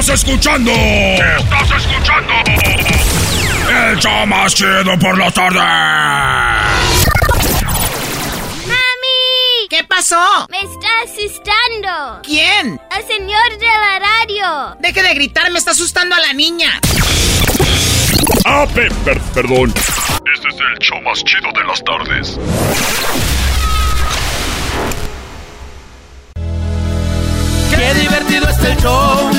Estás escuchando? ¿Qué estás escuchando? El show más chido por la tarde. ¡Mami! ¿Qué pasó? Me está asustando. ¿Quién? El señor de la radio. Deje de gritar, me está asustando a la niña. Ah, pe- per- perdón. Este es el show más chido de las tardes. Qué divertido está el show.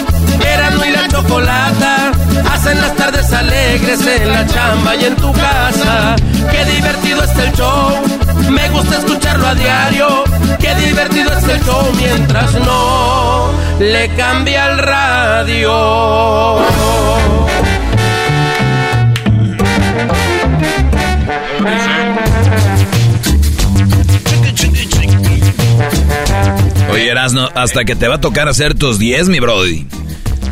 Erasmo y la chocolata hacen las tardes alegres en la chamba y en tu casa. Qué divertido está el show. Me gusta escucharlo a diario. Qué divertido está el show mientras no le cambia el radio. Oye, Erasno, hasta que te va a tocar hacer tus 10, mi brody.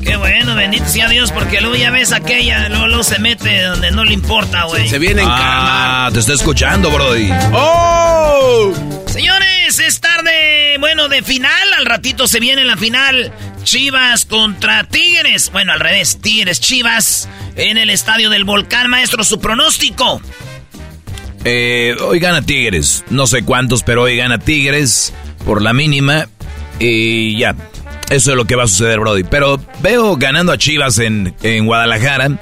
Qué bueno, bendito sea Dios, porque luego ya ves aquella, luego, luego se mete donde no le importa, güey. Se viene en Ah, te está escuchando, brody. ¡Oh! Señores, es tarde, bueno, de final, al ratito se viene la final. Chivas contra Tigres. Bueno, al revés, Tigres, Chivas en el estadio del Volcán, maestro, su pronóstico. Eh, hoy gana Tigres. No sé cuántos, pero hoy gana Tigres por la mínima. Y ya, eso es lo que va a suceder, Brody. Pero veo ganando a Chivas en, en Guadalajara.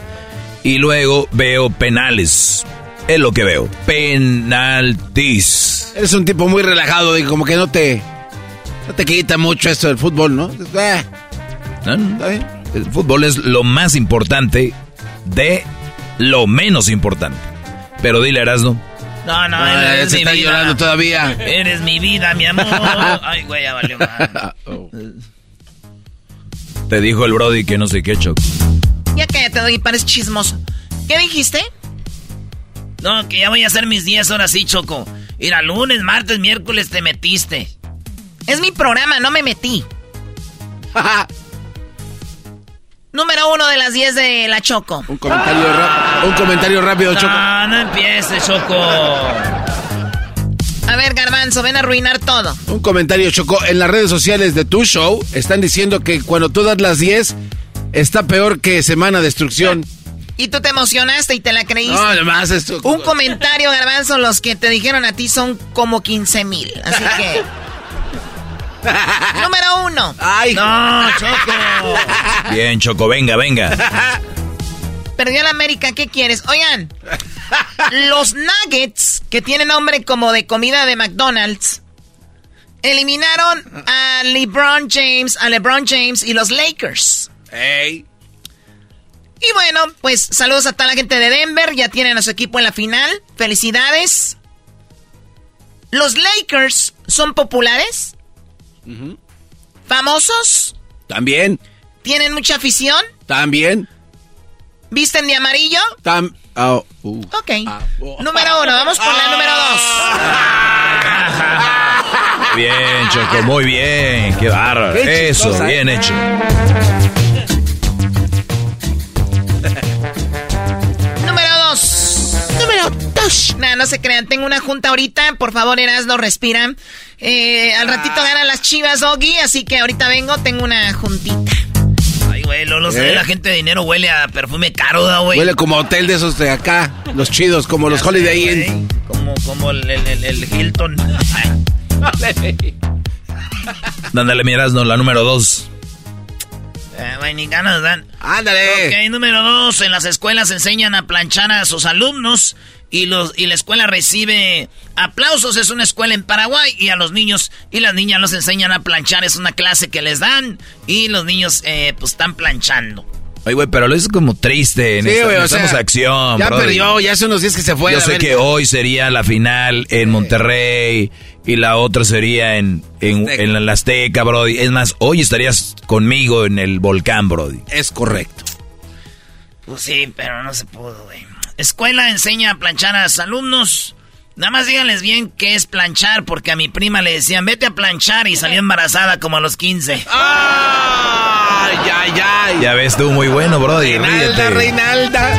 Y luego veo penales. Es lo que veo. Penaltis. Eres un tipo muy relajado y como que no te... No te quita mucho esto del fútbol, ¿no? Eh, ¿No? ¿Está bien? El fútbol es lo más importante de lo menos importante. Pero dile, Erasno. No, no, Ah, eres se mi está vida. llorando todavía. Eres mi vida, mi amor. Ay, güey, ya valió mal. Te dijo el Brody que no sé qué, Choc. Ya cállate, Doggy, pares chismoso. ¿Qué dijiste? No, que ya voy a hacer mis 10 horas sí, Choco. Ir a lunes, martes, miércoles te metiste. Es mi programa, no me metí. Número uno de las 10 de la Choco. un, comentario un comentario rápido, Choco. No, no empieces, Choco. A ver, Garbanzo, ven a arruinar todo. Un comentario, Choco. En las redes sociales de tu show están diciendo que cuando tú das las 10 está peor que Semana Destrucción. Y tú te emocionaste y te la creíste. No, además esto... Un comentario, Garbanzo, los que te dijeron a ti son como 15 mil. Así que. Número uno. Ay, No, Choco. Bien, Choco, venga, venga. Perdió la América, ¿qué quieres? Oigan, los Nuggets, que tienen nombre como de comida de McDonald's, eliminaron a LeBron James, a LeBron James y los Lakers. Ey. Y bueno, pues saludos a toda la gente de Denver, ya tienen a su equipo en la final. Felicidades. Los Lakers son populares, famosos, También, tienen mucha afición, también, visten de amarillo. tam... oh, uh. Ok. Ah, oh. Número uno, vamos por la número dos. Bien, Choco, muy bien. Qué bárbaro. Eso, bien ¿eh? hecho. Número dos. Número dos. Nah, no se crean. Tengo una junta ahorita. Por favor, Erasno, respira. Eh, al ratito ganan las chivas, Doggy. Así que ahorita vengo. Tengo una juntita. Güey, ¿Eh? la gente de dinero huele a perfume caro, da, güey. Huele como hotel de esos de acá, los chidos, como los Holiday sé, Inn. Como, como el, el, el- el Hilton. Dándole, mi Erasno, la número dos. güey, ni ganas dan. Ándale. Ok, número dos, en las escuelas enseñan a planchar a sus alumnos y, los, y la escuela recibe aplausos. Es una escuela en Paraguay y a los niños y las niñas los enseñan a planchar. Es una clase que les dan y los niños eh, pues están planchando. Ay, güey, pero lo es como triste. En Sí, esta- güey, o sea, acción, Ya brody. perdió, ya hace unos días que se fue. Yo sé que hoy sería la final en Monterrey y la otra sería en, en, en la Azteca, Brody. Es más, hoy estarías conmigo en el volcán, Brody. Es correcto. Pues sí, pero no se pudo, güey. Escuela enseña a planchar a los alumnos. Nada más díganles bien qué es planchar, porque a mi prima le decían, vete a planchar y salió embarazada como a los 15. ¡Ay, ay, ay! Ya ves, estuvo muy bueno, Brody. Reinalda, ríete. Reinalda.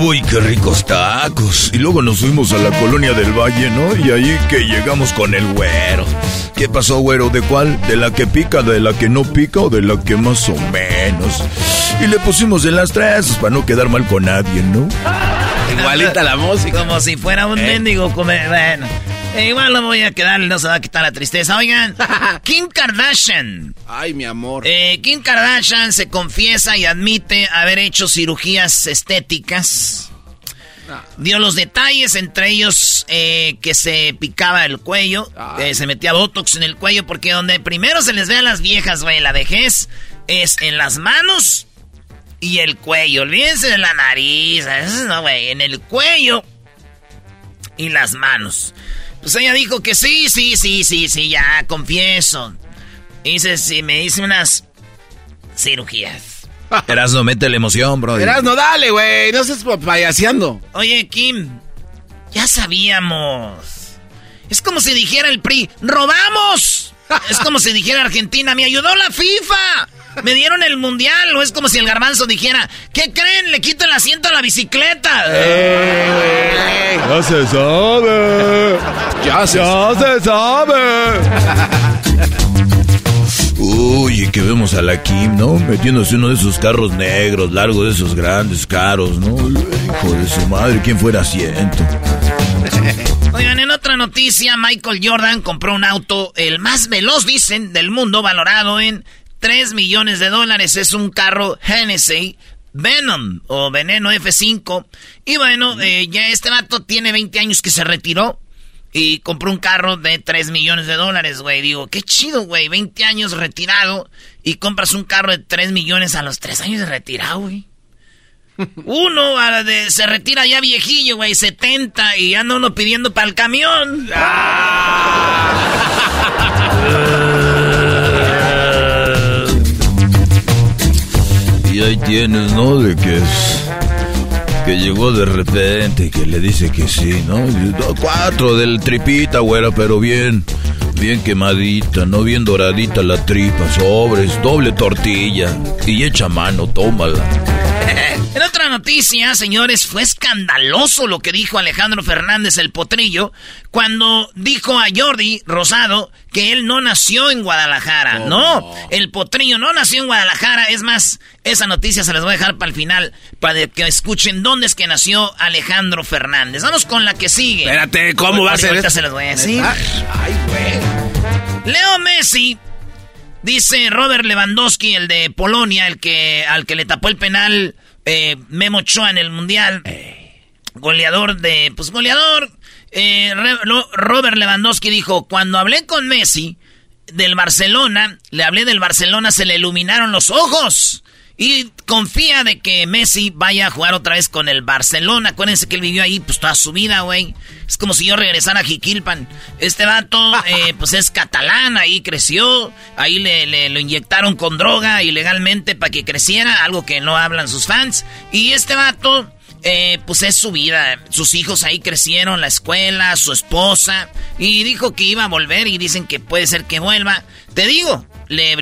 Uy, qué ricos tacos. Y luego nos fuimos a la colonia del Valle, ¿no? Y ahí que llegamos con el güero. ¿Qué pasó, güero? ¿De cuál? ¿De la que pica, de la que no pica o de la que más o menos? Y le pusimos en las tres para no quedar mal con nadie, ¿no? Igualita la música. Como si fuera un mendigo. Como, bueno, eh, igual no voy a quedar, no se va a quitar la tristeza. Oigan, Kim Kardashian. Ay, mi amor. Eh, Kim Kardashian se confiesa y admite haber hecho cirugías estéticas. Dio los detalles, entre ellos eh, que se picaba el cuello, que se metía botox en el cuello, porque donde primero se les ve a las viejas, güey, la vejez, es en las manos y el cuello. Olvídense de la nariz, eso no, güey, en el cuello y las manos. Pues ella dijo que sí, sí, sí, sí, sí, ya, confieso. Dice, sí, me hice unas cirugías. Erasno, mete la emoción, Brody. Verás, no dale, güey. No estés payaseando. Oye, Kim, ya sabíamos. Es como si dijera el PRI, ¡robamos! Es como si dijera Argentina, me ayudó la FIFA. Me dieron el mundial. O es como si el garbanzo dijera, ¿qué creen? Le quito el asiento a la bicicleta. Ya se sabe. Ya se se sabe. Uy, y que vemos a la Kim, ¿no? Metiéndose uno de esos carros negros, largos, de esos grandes, caros, ¿no? Hijo de su madre, ¿quién fuera asiento? Oigan, en otra noticia, Michael Jordan compró un auto, el más veloz, dicen, del mundo, valorado en 3 millones de dólares. Es un carro Hennessy Venom o Veneno F5. Y bueno, eh, ya este vato tiene 20 años que se retiró y compró un carro de 3 millones de dólares, güey. Digo, qué chido, güey. 20 años retirado y compras un carro de 3 millones a los 3 años de retirado, güey. Uno a la de- se retira ya viejillo, güey, 70 y anda uno pidiendo para el camión. Y ahí tienes, ¿no? De que es. Que llegó de repente que le dice que sí, "No, Cuatro del tripita, güera, pero bien. Bien quemadita, ¿no? Bien doradita la tripa, sobres, doble tortilla. Y echa mano, tómala. En otra noticia, señores, fue escandaloso lo que dijo Alejandro Fernández el Potrillo cuando dijo a Jordi Rosado que él no nació en Guadalajara. No, el Potrillo no nació en Guadalajara. Es más, esa noticia se las voy a dejar para el final, para que escuchen dónde es que nació Alejandro Fernández. Vamos con la que sigue. Espérate, ¿cómo va a ser Ahorita se las voy a decir. Ay, güey. Leo Messi, dice Robert Lewandowski, el de Polonia, el que al que le tapó el penal eh, Memo Ochoa en el mundial, goleador de, pues goleador. eh, Robert Lewandowski dijo, cuando hablé con Messi del Barcelona, le hablé del Barcelona, se le iluminaron los ojos. Y confía de que Messi vaya a jugar otra vez con el Barcelona. Acuérdense que él vivió ahí pues toda su vida, güey. Es como si yo regresara a Jiquilpan. Este vato, eh, pues es catalán, ahí creció. Ahí le, le- lo inyectaron con droga ilegalmente para que creciera, algo que no hablan sus fans. Y este vato, eh, pues es su vida. Sus hijos ahí crecieron, la escuela, su esposa. Y dijo que iba a volver y dicen que puede ser que vuelva. Te digo, le,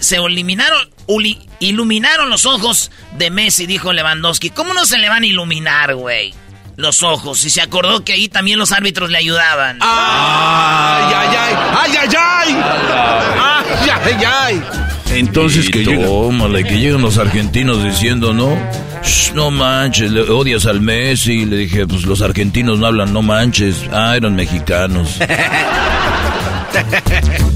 se eliminaron, uli- iluminaron los ojos de Messi, dijo Lewandowski. ¿Cómo no se le van a iluminar, güey? Los ojos. Y se acordó que ahí también los árbitros le ayudaban. Ay, ay, ay. Ay, ay, ay. Ay, ay, ay. Entonces Y que y que llegan los argentinos diciendo, ¿no? Shh, no manches, le odias al Messi. Le dije, pues los argentinos no hablan, no manches. Ah, eran mexicanos.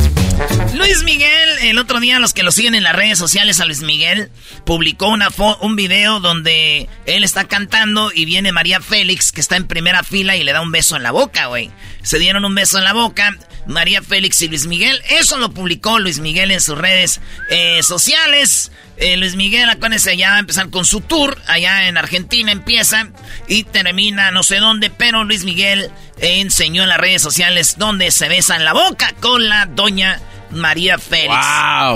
Luis Miguel, el otro día, los que lo siguen en las redes sociales a Luis Miguel, publicó una un video donde él está cantando y viene María Félix, que está en primera fila y le da un beso en la boca, güey. Se dieron un beso en la boca, María Félix y Luis Miguel. Eso lo publicó Luis Miguel en sus redes eh, sociales. Eh, Luis Miguel, acuérdense, ya va a empezar con su tour. Allá en Argentina empieza y termina no sé dónde, pero Luis Miguel enseñó en las redes sociales donde se besan la boca con la doña María Félix.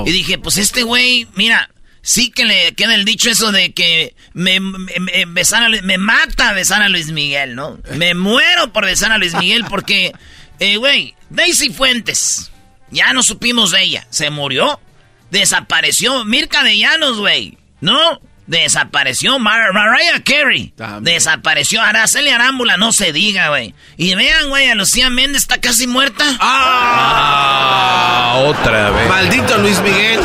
Y dije, pues este güey, mira, sí que le queda el dicho eso de que me, me, me mata besar a Luis Miguel, ¿no? Me muero por besar a Luis Miguel porque, eh, güey, Daisy Fuentes, ya no supimos de ella, se murió, desapareció, Mirka de Llanos, güey, ¿no? Desapareció Mariah Carey. Desapareció Araceli Arámbula, no se diga, güey. Y vean, güey, a Lucía Méndez está casi muerta. ¡Ah! otra vez. Maldito Luis Miguel.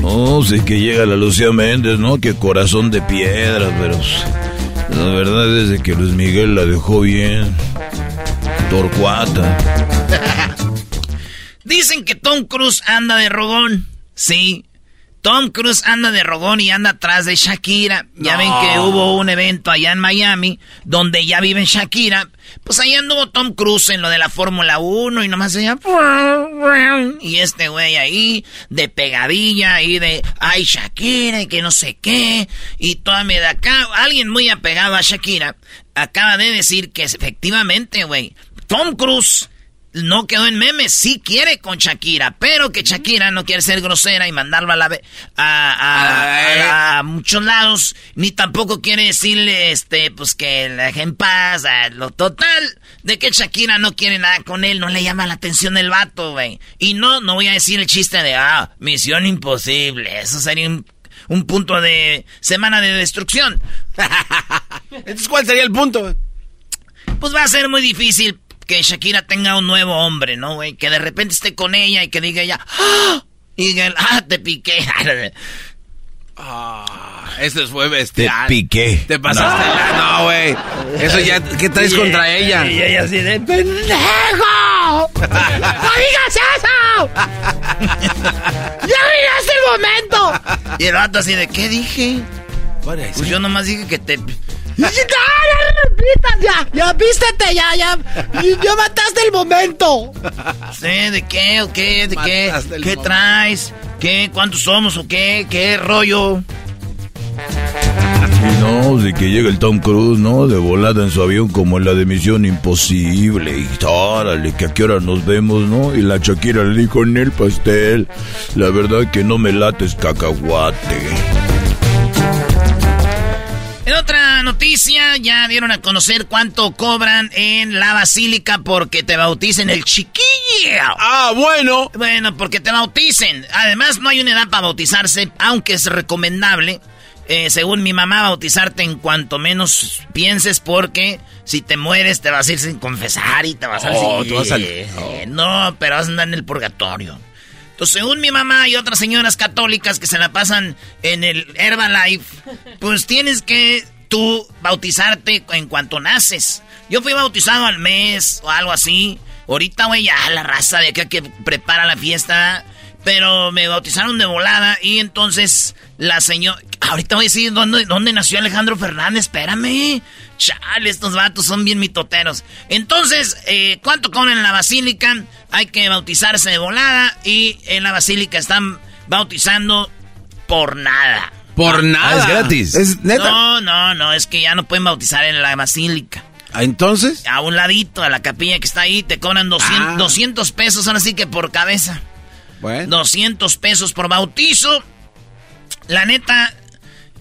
No, sé que llega la Lucía Méndez, ¿no? Que corazón de piedra, pero la verdad es que Luis Miguel la dejó bien. Torcuata. Dicen que Tom Cruise anda de rogón. Sí, Tom Cruise anda de rogón y anda atrás de Shakira. Ya ven que hubo un evento allá en Miami donde ya vive Shakira. Pues ahí anduvo Tom Cruise en lo de la Fórmula 1 y nomás decía... Y este güey ahí de pegadilla y de... Ay, Shakira y que no sé qué. Y toda de acá... Alguien muy apegado a Shakira acaba de decir que efectivamente, güey... Tom Cruise no quedó en memes, sí quiere con Shakira, pero que Shakira no quiere ser grosera y mandarlo a, la, a, a, muchos lados, ni tampoco quiere decirle, este, pues que la deje en paz, lo total, de que Shakira no quiere nada con él, no le llama la atención el vato, güey. Y no, no voy a decir el chiste de, ah, misión imposible, eso sería un, un punto de semana de destrucción. Entonces, ¿cuál sería el punto? Pues va a ser muy difícil que Shakira tenga un nuevo hombre, ¿no, güey? Que de repente esté con ella y que diga ella, ¡Ah! Y diga, ah, te piqué. Ah, este fue este. Te piqué. Te pasaste no. güey. Eso ya, ¿qué traes contra ella? Y ella así de ¡Pendejo! ¡No digas eso! ¡Ya miraste el momento! Y el vato así de, ¿qué dije? Pues yo nomás dije que te ya, ya, ya, vístete, ya, ya. Ya mataste el momento. Sí, ¿de qué o qué? ¿De qué? ¿Qué traes? ¿Qué? ¿Cuántos somos o qué? ¿Qué rollo? Y no, de que llega el Tom Cruise, ¿no? De volada en su avión como en la de Misión Imposible. Y órale, que a qué hora nos vemos, ¿no? Y la Shakira le dijo en el pastel. La verdad que no me lates cacahuate. Noticia, ya dieron a conocer cuánto cobran en la basílica porque te bauticen el chiquillo. Ah, bueno. Bueno, porque te bauticen. Además, no hay una edad para bautizarse, aunque es recomendable. Eh, según mi mamá, bautizarte en cuanto menos pienses porque si te mueres te vas a ir sin confesar y te vas a oh, No, pero vas a andar en el purgatorio. Entonces, según mi mamá y otras señoras católicas que se la pasan en el Herbalife, pues tienes que tú bautizarte en cuanto naces. Yo fui bautizado al mes o algo así. Ahorita, güey, ya la raza de acá que prepara la fiesta. Pero me bautizaron de volada y entonces la señora... Ahorita voy a decir dónde, dónde nació Alejandro Fernández, espérame. Chale, estos vatos son bien mitoteros. Entonces, eh, ¿cuánto cobran en la basílica? Hay que bautizarse de volada y en la basílica están bautizando por nada. Por ah, nada. es gratis. ¿Es neta? No, no, no, es que ya no pueden bautizar en la basílica. ¿Ah, ¿Entonces? A un ladito, a la capilla que está ahí, te cobran 200, 200 ah. pesos, ahora sí que por cabeza. Bueno. 200 pesos por bautizo. La neta,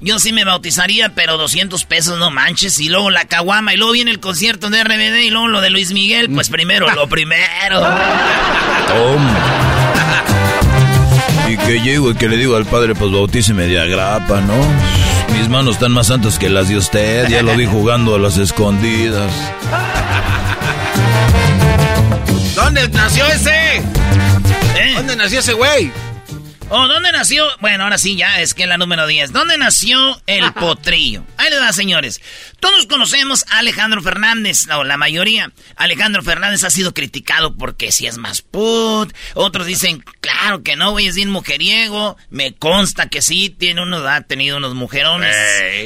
yo sí me bautizaría, pero 200 pesos no manches. Y luego la caguama, y luego viene el concierto de RBD, y luego lo de Luis Miguel. Pues primero, lo primero. Y que llego y que le digo al padre, pues bautíceme de agrapa, ¿no? Mis manos están más santas que las de usted. Ya lo vi jugando a las escondidas. ¿Dónde nació ese? ¿Eh? ¿Dónde nació ese güey? Oh, ¿dónde nació? Bueno, ahora sí, ya es que es la número 10. ¿Dónde nació el potrillo? Ahí le da, señores. Todos conocemos a Alejandro Fernández, o la mayoría. Alejandro Fernández ha sido criticado porque si es más put. Otros dicen, claro que no, güey, es bien mujeriego. Me consta que sí, tiene uno, ha tenido unos mujerones.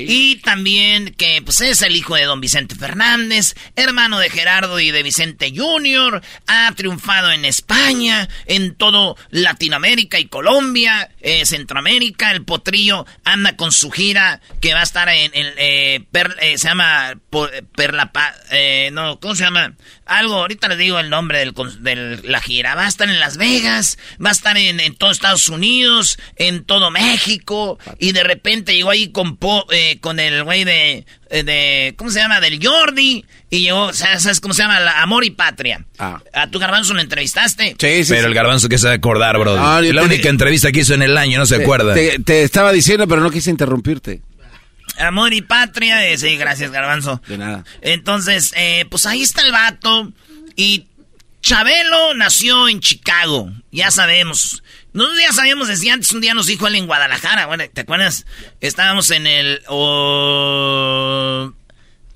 Y también que pues es el hijo de don Vicente Fernández, hermano de Gerardo y de Vicente Jr. Ha triunfado en España, en todo Latinoamérica y Colombia, eh, Centroamérica. El potrillo anda con su gira que va a estar en, el eh, eh, se llama Perla, eh, no, ¿cómo se llama? Algo, ahorita les digo el nombre del, de la gira. Va a estar en Las Vegas, va a estar en, en todo Estados Unidos, en todo México, y de repente llegó ahí con, eh, con el güey de, de, ¿cómo se llama? Del Jordi, y llegó, ¿sabes cómo se llama? La Amor y Patria. Ah. ¿A tu garbanzo lo entrevistaste? Sí, sí. Pero el garbanzo que se va a acordar, bro. la única entrevista que hizo en el año, no se acuerda. te estaba diciendo, pero no quise interrumpirte. Amor y patria. Eh, sí, gracias, Garbanzo. De nada. Entonces, eh, pues ahí está el vato. Y Chabelo nació en Chicago. Ya sabemos. Nosotros ya sabíamos desde antes. Un día nos dijo él en Guadalajara. Bueno, ¿te acuerdas? Estábamos en el.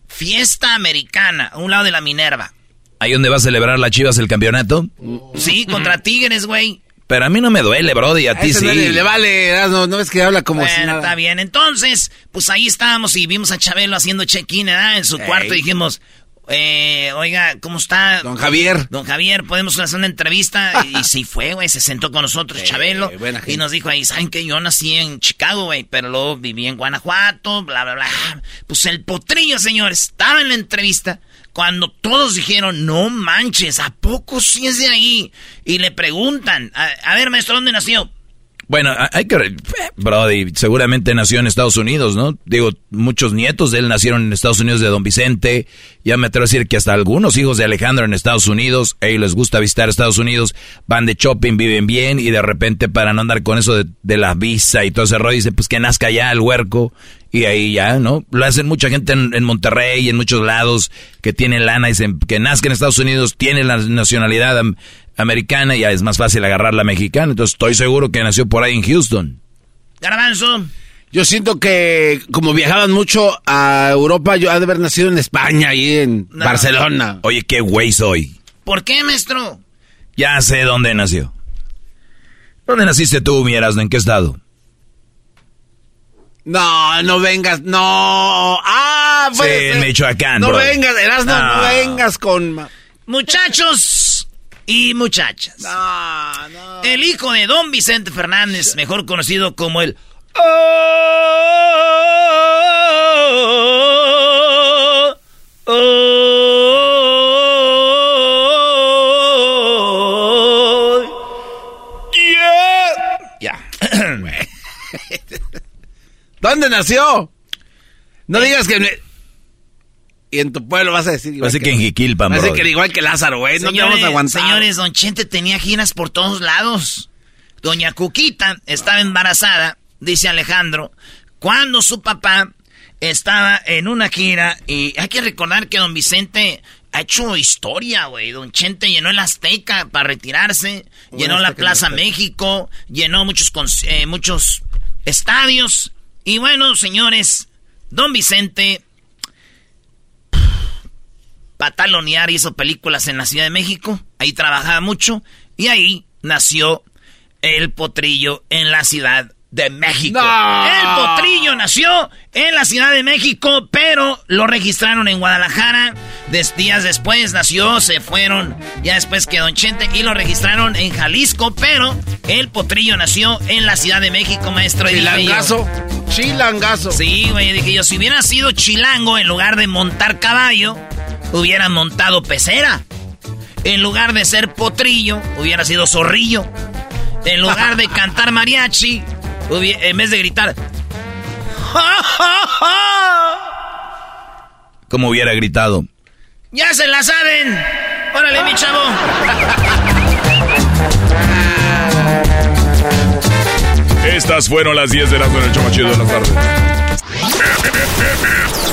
fiesta americana, a un lado de la Minerva. ¿Ahí donde va a celebrar la Chivas el campeonato? Sí, contra Tigres, güey. Pero a mí no me duele, Brody, a, ti sí. Le, vale, no, no ves que habla como si nada. Está bien, entonces, pues ahí estábamos y vimos a Chabelo haciendo check-in en su cuarto y dijimos, eh, oiga, ¿cómo está? Don Javier. Don Javier, podemos hacer una entrevista. y sí fue, güey, se sentó con nosotros, Chabelo. Y nos dijo ahí, ¿saben que Yo nací en Chicago, güey, pero luego viví en Guanajuato, bla, bla, bla. Pues el potrillo, señores, estaba en la entrevista cuando todos dijeron, no manches, ¿a poco sí es de ahí? Y le preguntan, a, ver, maestro, ¿dónde nació? Bueno, hay que... Brody, seguramente nació en Estados Unidos, ¿no? Digo, muchos nietos de él nacieron en Estados Unidos de Don Vicente. Ya me atrevo a decir que hasta algunos hijos de Alejandro en Estados Unidos, ellos les gusta visitar Estados Unidos, van de shopping, viven bien y de repente para no andar con eso de, la visa y todo ese rollo, dice pues que nazca ya el huerco y ahí ya, ¿no? Lo hacen mucha gente en, Monterrey y en muchos lados que tienen lana y dicen que nazca en Estados Unidos, tiene la nacionalidad americana y ya es más fácil agarrar la mexicana. Entonces estoy seguro que nació por ahí en Houston. Garbanzo. Yo siento que como viajaban mucho a Europa, yo ha de haber nacido en España y en Barcelona. Oye, qué güey soy. ¿Por qué, maestro? Ya sé dónde nació. ¿Dónde naciste tú, mi ¿En qué estado? No, no vengas, no. Ah, pues. Sí, en Michoacán, No vengas, Erasno, no. no vengas con. Muchachos y muchachas. No, no. El hijo de don Vicente Fernández, mejor conocido como el. ¿Dónde nació? No digas que... Y en tu pueblo vas a decir igual. que, en Jiquilpan, Vas a decir que igual que Lázaro, güey. No te vamos a aguantar. Señores, Don Chente tenía giras por todos lados. Doña Cuquita estaba embarazada, dice Alejandro, cuando su papá estaba en una gira. Y hay que recordar que Don Vicente ha hecho historia, güey. Don Chente llenó el Azteca para retirarse, llenó la Plaza México, llenó muchos, eh, muchos estadios. Y bueno, señores, don Vicente Patalonear hizo películas en la Ciudad de México, ahí trabajaba mucho y ahí nació el potrillo en la Ciudad de México. El potrillo nació en la Ciudad de México, pero lo registraron en Guadalajara. días después nació, se fueron ya después que Don Chente y lo registraron en Jalisco, pero el potrillo nació en la Ciudad de México, maestro. Chilangazo. Chilangazo. Sí, güey, dije yo, si hubiera sido chilango en lugar de montar caballo, hubiera montado pecera. En lugar de ser potrillo, hubiera sido zorrillo. En lugar de cantar mariachi, en vez de gritar. Como hubiera gritado. ¡Ya se la saben! ¡Órale, mi chavo! Estas fueron las 10 de la noche, chido de la tarde.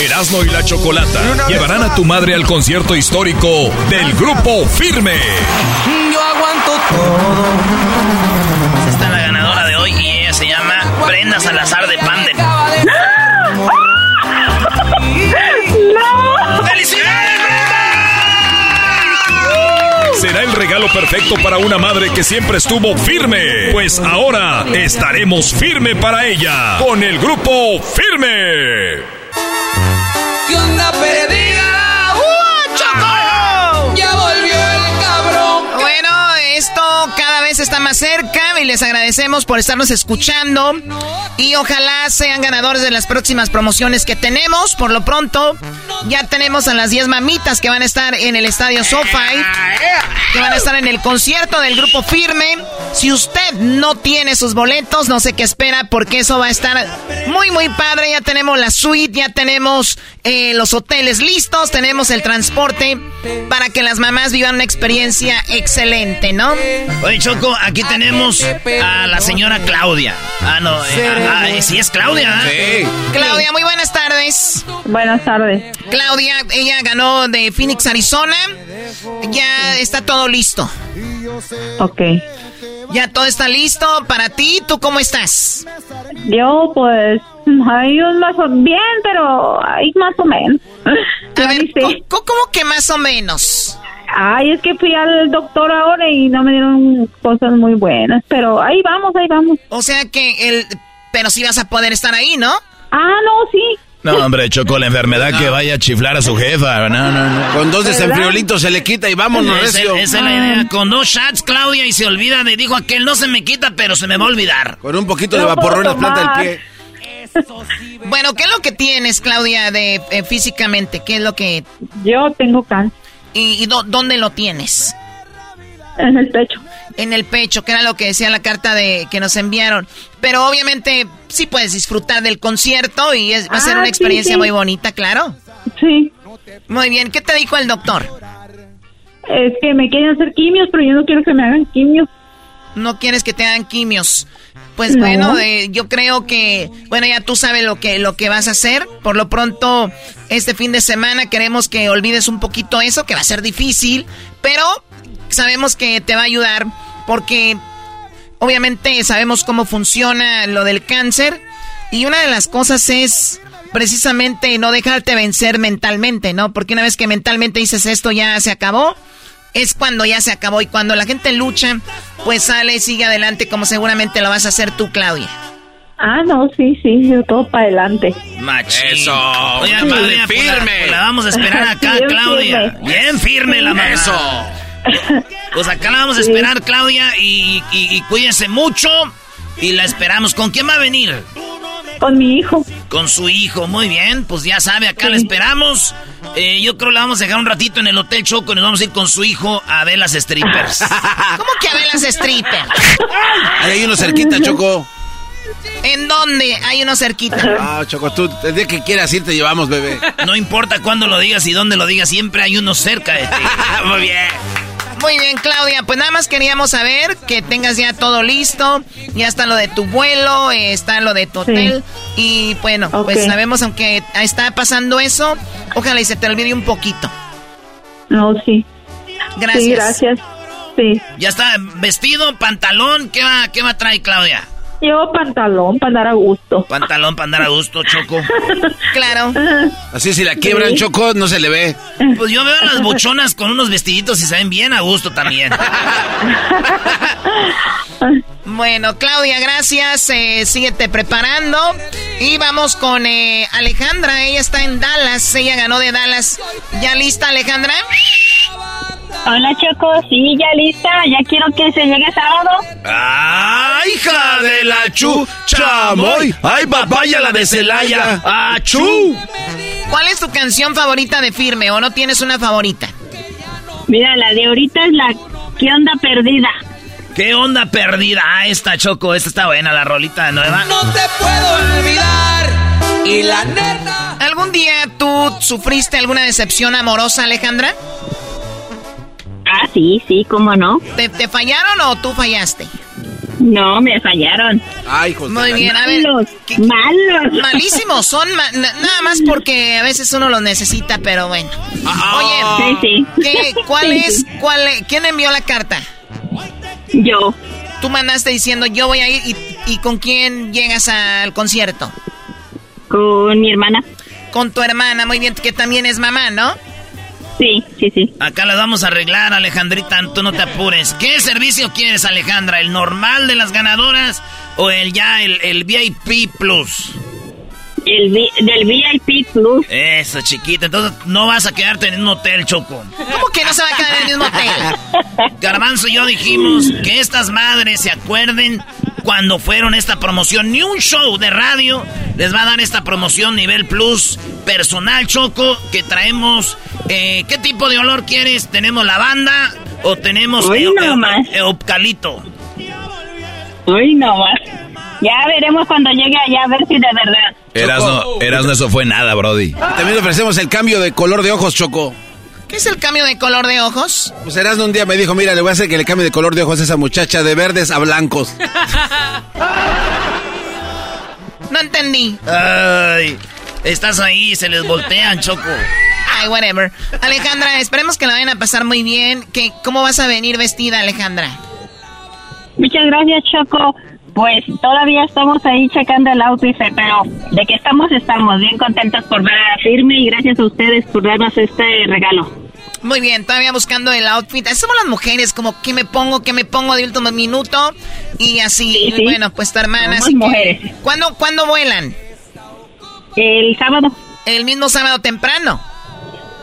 Erasmo y la Chocolata llevarán a tu madre al concierto histórico del Grupo Firme. Yo aguanto todo. Esta es la ganadora de hoy y ella se llama Brenda Salazar de Panden. ¡No! ¡Felicidades, Será el regalo perfecto para una madre que siempre estuvo firme. Pues ahora estaremos firme para ella con el grupo Firme. ¿Qué onda perdida? Cada vez está más cerca y les agradecemos por estarnos escuchando. Y ojalá sean ganadores de las próximas promociones que tenemos. Por lo pronto, ya tenemos a las 10 mamitas que van a estar en el estadio SoFi. Que van a estar en el concierto del grupo Firme. Si usted no tiene sus boletos, no sé qué espera, porque eso va a estar muy, muy padre. Ya tenemos la suite, ya tenemos eh, los hoteles listos, tenemos el transporte para que las mamás vivan una experiencia excelente, ¿no? Oye, Choco, aquí tenemos a la señora Claudia. Ah, no, eh, ah, eh, sí es Claudia. Sí. Claudia, muy buenas tardes. Buenas tardes. Claudia, ella ganó de Phoenix, Arizona. Ya está todo listo. Ok. Ya todo está listo para ti. ¿Tú cómo estás? Yo, pues, hay un más o bien, pero hay más o menos. A ver, ¿cómo, ¿cómo que más o menos? Ay, es que fui al doctor ahora y no me dieron cosas muy buenas, pero ahí vamos, ahí vamos. O sea que el... Pero sí vas a poder estar ahí, ¿no? Ah, no, sí. No, hombre, Choco, la enfermedad que vaya a chiflar a su jefa. No, no, no. Con dos desenfriolitos se le quita y vámonos, Esa, recio. esa es la idea. Con dos shots, Claudia, y se olvida de... Dijo aquel, no se me quita, pero se me va a olvidar. Con un poquito de vaporro en la planta del pie. Bueno, ¿qué es lo que tienes, Claudia, de eh, físicamente? ¿Qué es lo que...? Yo tengo cáncer. ¿Y, y dó- dónde lo tienes? En el pecho. En el pecho, que era lo que decía la carta de que nos enviaron. Pero obviamente sí puedes disfrutar del concierto y es- va a ser Ah, una sí, experiencia sí. muy bonita, claro. Sí. Muy bien, ¿qué te dijo el doctor? Es que me quieren hacer quimios, pero yo no quiero que me hagan quimios. No quieres que te hagan quimios. Pues No. bueno, eh, yo creo que, bueno, ya tú sabes lo que, lo que vas a hacer. Por lo pronto, este fin de semana queremos que olvides un poquito eso, que va a ser difícil, pero sabemos que te va a ayudar porque obviamente sabemos cómo funciona lo del cáncer y una de las cosas es precisamente no dejarte vencer mentalmente, ¿no? Porque una vez que mentalmente dices esto ya se acabó, es cuando ya se acabó y cuando la gente lucha, pues sale y sigue adelante como seguramente lo vas a hacer tú, Claudia. Ah, no, sí, sí, yo todo para adelante. Machín. Eso. Oiga, Sí, pues la- firme. pues la vamos a esperar acá, Bien Claudia. firme. Bien firme la mamá. Eso. Pues acá la vamos a esperar, Claudia, y, y, y cuídese mucho. Y la esperamos. ¿Con quién va a venir? Con mi hijo. Con su hijo. Muy bien, pues ya sabe, acá la esperamos. Eh, yo creo que la vamos a dejar un ratito en el Hotel Choco y nos vamos a ir con su hijo a ver las strippers. ¿Cómo que a ver las strippers? Ahí hay uno cerquita, Choco. ¿En dónde? Hay uno cerquita. Ah, Choco, tú, el día que quieras ir te llevamos, bebé. No importa cuándo lo digas y dónde lo digas, siempre hay uno cerca de ti. Muy bien. Muy bien, Claudia. Pues nada más queríamos saber que tengas ya todo listo. Ya está lo de tu vuelo, eh, está lo de tu hotel. Y bueno, pues sabemos, aunque está pasando eso, ojalá y se te olvide un poquito. No, sí. Gracias. Sí, gracias. Sí. Ya está vestido, pantalón. ¿Qué va, qué va a traer, Claudia? Llevo pantalón para andar a gusto. Pantalón para andar a gusto, Choco. claro. Así si la quiebran, Choco, no se le ve. Pues yo veo a las buchonas con unos vestiditos y se ven bien a gusto también. bueno, Claudia, gracias. Eh, síguete preparando. Y vamos con eh, Alejandra. Ella está en Dallas. Ella ganó de Dallas. ¿Ya lista, Alejandra? Hola Choco, sí, ya lista, ya quiero que se llegue sábado. ¡Ay, hija de la chu! ¡Chamoy! ¡Ay, papaya la de Celaya! ¡Achú! ¿Cuál es tu canción favorita de Firme o no tienes una favorita? Mira, la de ahorita es la ¿Qué onda perdida? ¿Qué onda perdida? Ah, esta Choco, esta está buena, la rolita nueva. No te puedo olvidar. Y la neta. ¿Algún día tú sufriste alguna decepción amorosa, Alejandra? Ah, sí, sí, cómo no. ¿Te, fallaron o tú fallaste? No, me fallaron. Ay, José. Muy bien, a ver. Malos, malos. Malísimos, son nada más porque a veces uno los necesita, pero bueno. Oye, sí, sí. ¿cuál es, cuál, quién envió la carta? Yo. Tú mandaste diciendo yo voy a ir y, y con quién llegas al concierto? Con mi hermana. Con tu hermana, muy bien, que también es mamá, ¿no? Sí, sí, sí. Acá las vamos a arreglar, Alejandrita, tú no te apures. ¿Qué servicio quieres, Alejandra? ¿El normal de las ganadoras o el ya, el, VIP Plus? El del VIP Plus. Eso, chiquita. Entonces no vas a quedarte en un hotel, Choco. ¿Cómo que no se va a quedar en el mismo hotel? Garbanzo y yo dijimos que estas madres se acuerden cuando fueron esta promoción. Ni un show de radio les va a dar esta promoción nivel plus personal, Choco, que traemos. Eh, ¿Qué tipo de olor quieres? ¿Tenemos lavanda o tenemos Hoy no más. eucalipto? Hoy no más. Ya veremos cuando llegue allá a ver si de verdad. Erasno, Erasno, eso fue nada, Brody. También ofrecemos el cambio de color de ojos, Choco. ¿Qué es el cambio de color de ojos? Pues Erasmo un día me dijo, mira, le voy a hacer que le cambie de color de ojos a esa muchacha de verdes a blancos. no entendí. Ay, estás ahí, se les voltean, Choco. Ay, whatever. Alejandra, esperemos que la vayan a pasar muy bien. ¿Qué, ¿Cómo vas a venir vestida, Alejandra? Muchas gracias, Choco. Pues todavía estamos ahí checando el outfit, pero de que estamos, estamos bien contentos por ver a Firme y gracias a ustedes por darnos este regalo. Muy bien, todavía buscando el outfit. Somos las mujeres, como que me pongo, que me pongo de último minuto y así. Bueno, pues tu hermana. Somos mujeres. ¿Cuándo, ¿Cuándo vuelan? El sábado. El mismo sábado temprano.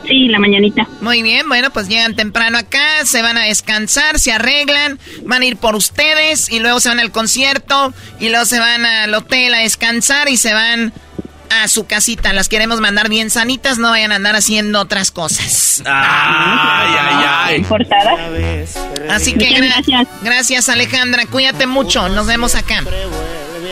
Sí, la mañanita. Muy bien, bueno, pues llegan temprano acá, se van a descansar, se arreglan, van a ir por ustedes y luego se van al concierto y luego se van al hotel a descansar y se van a su casita. Las queremos mandar bien sanitas, no vayan a andar haciendo otras cosas. Ay, ay, ay. Así que gracias. Gracias, Alejandra. Cuídate mucho. Nos vemos acá.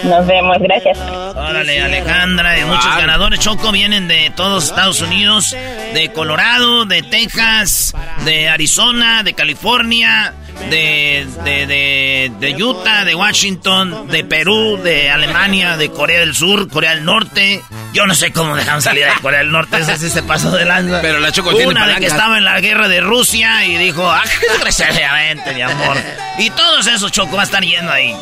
Nos vemos, gracias. Órale, Alejandra, y muchos ganadores. Choco vienen de todos Estados Unidos, de Colorado, de Texas, de Arizona, de California, de, de, de, Utah, de Washington, de Perú, de Alemania, de Corea del Sur, Corea del Norte. Yo no sé cómo dejaron salir de Corea del Norte, ese sí se pasó de lanza. Pero la Choco Una de que estaba en la guerra de Rusia y dijo, ah, mi amor. Y todos esos Choco va a estar yendo ahí.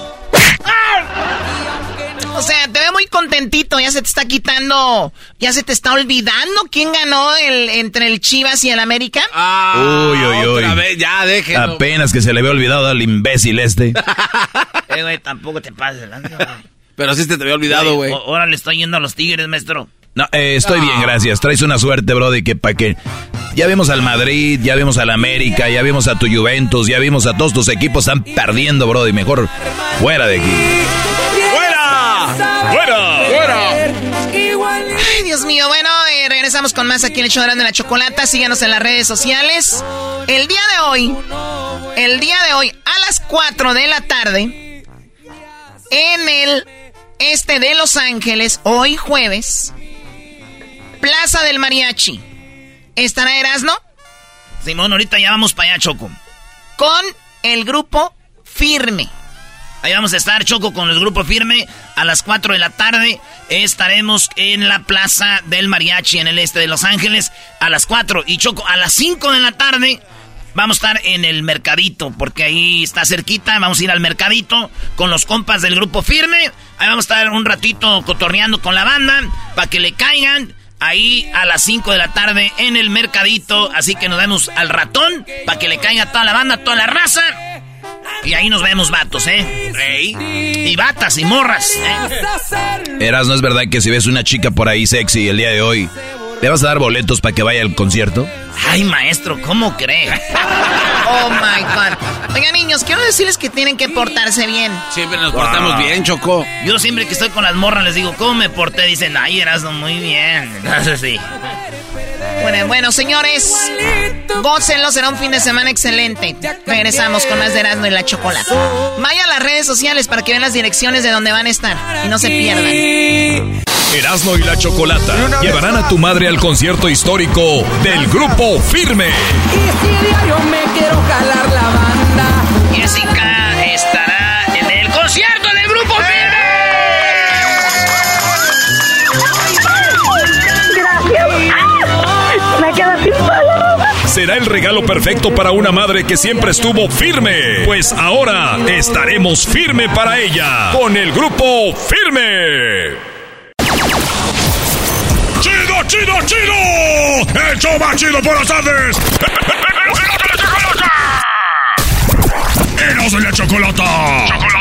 O sea, te veo muy contentito, ya se te está quitando, ya se te está olvidando quién ganó el, entre el Chivas y el América. Ah, uy, uy, uy. ya déjenlo. Apenas que se le había olvidado al imbécil este. eh, güey, tampoco te pases. Pero sí se te había olvidado, güey. Ahora le estoy yendo a los Tigres, maestro. No, eh, estoy bien, gracias. Traes una suerte, Brody, que para que... Ya vimos al Madrid, ya vimos al América, ya vimos a tu Juventus, ya vimos a todos tus equipos. Están perdiendo, Brody. Mejor fuera de aquí. ¡Fuera! ¡Fuera! ¡Fuera! Ay, Dios mío. Bueno, eh, regresamos con más aquí en el show de la Chocolata. Síganos en las redes sociales. El día de hoy, el día de hoy, a las 4 de la tarde, en el este de Los Ángeles, hoy jueves, Plaza del Mariachi. ¿Estará Erasno? Simón, ahorita ya vamos para allá, Choco. Con el grupo Firme. Ahí vamos a estar, Choco, con el grupo Firme. A las 4 de la tarde estaremos en la Plaza del Mariachi en el este de Los Ángeles. A las 4. Y Choco, a las 5 de la tarde vamos a estar en el mercadito, porque ahí está cerquita. Vamos a ir al mercadito con los compas del grupo Firme. Ahí vamos a estar un ratito cotorreando con la banda para que le caigan ahí a las 5 de la tarde en el mercadito. Así que nos vemos al ratón para que le caiga toda la banda, toda la raza. Y ahí nos vemos vatos, ¿eh? Y batas y morras, ¿eh? Eras, ¿no es verdad que si ves una chica por ahí sexy el día de hoy, ¿le vas a dar boletos para que vaya al concierto? Ay, maestro, ¿cómo cree? oh my God. Oigan, niños, quiero decirles que tienen que portarse bien. Siempre nos portamos bien, Choco. Yo siempre que estoy con las morras les digo, ¿cómo me porté? Dicen, ay, eras muy bien. Entonces sí. Bueno, bueno, señores, gócenlo, será un fin de semana excelente. Regresamos con más de Erasmo y la Chocolate. Vaya a las redes sociales para que vean las direcciones de donde van a estar y no se pierdan. Erasmo y la Chocolata llevarán a tu madre al concierto histórico del Grupo Firme. Y si diario me quiero jalar la banda. Jessica estará en el concierto Será el regalo perfecto para una madre que siempre estuvo firme. Pues ahora estaremos firme para ella con el grupo Firme. ¡Chido, chido, chido! ¡El show más chido por las tardes! ¡Eros de la chocolata! ¡Chocolata!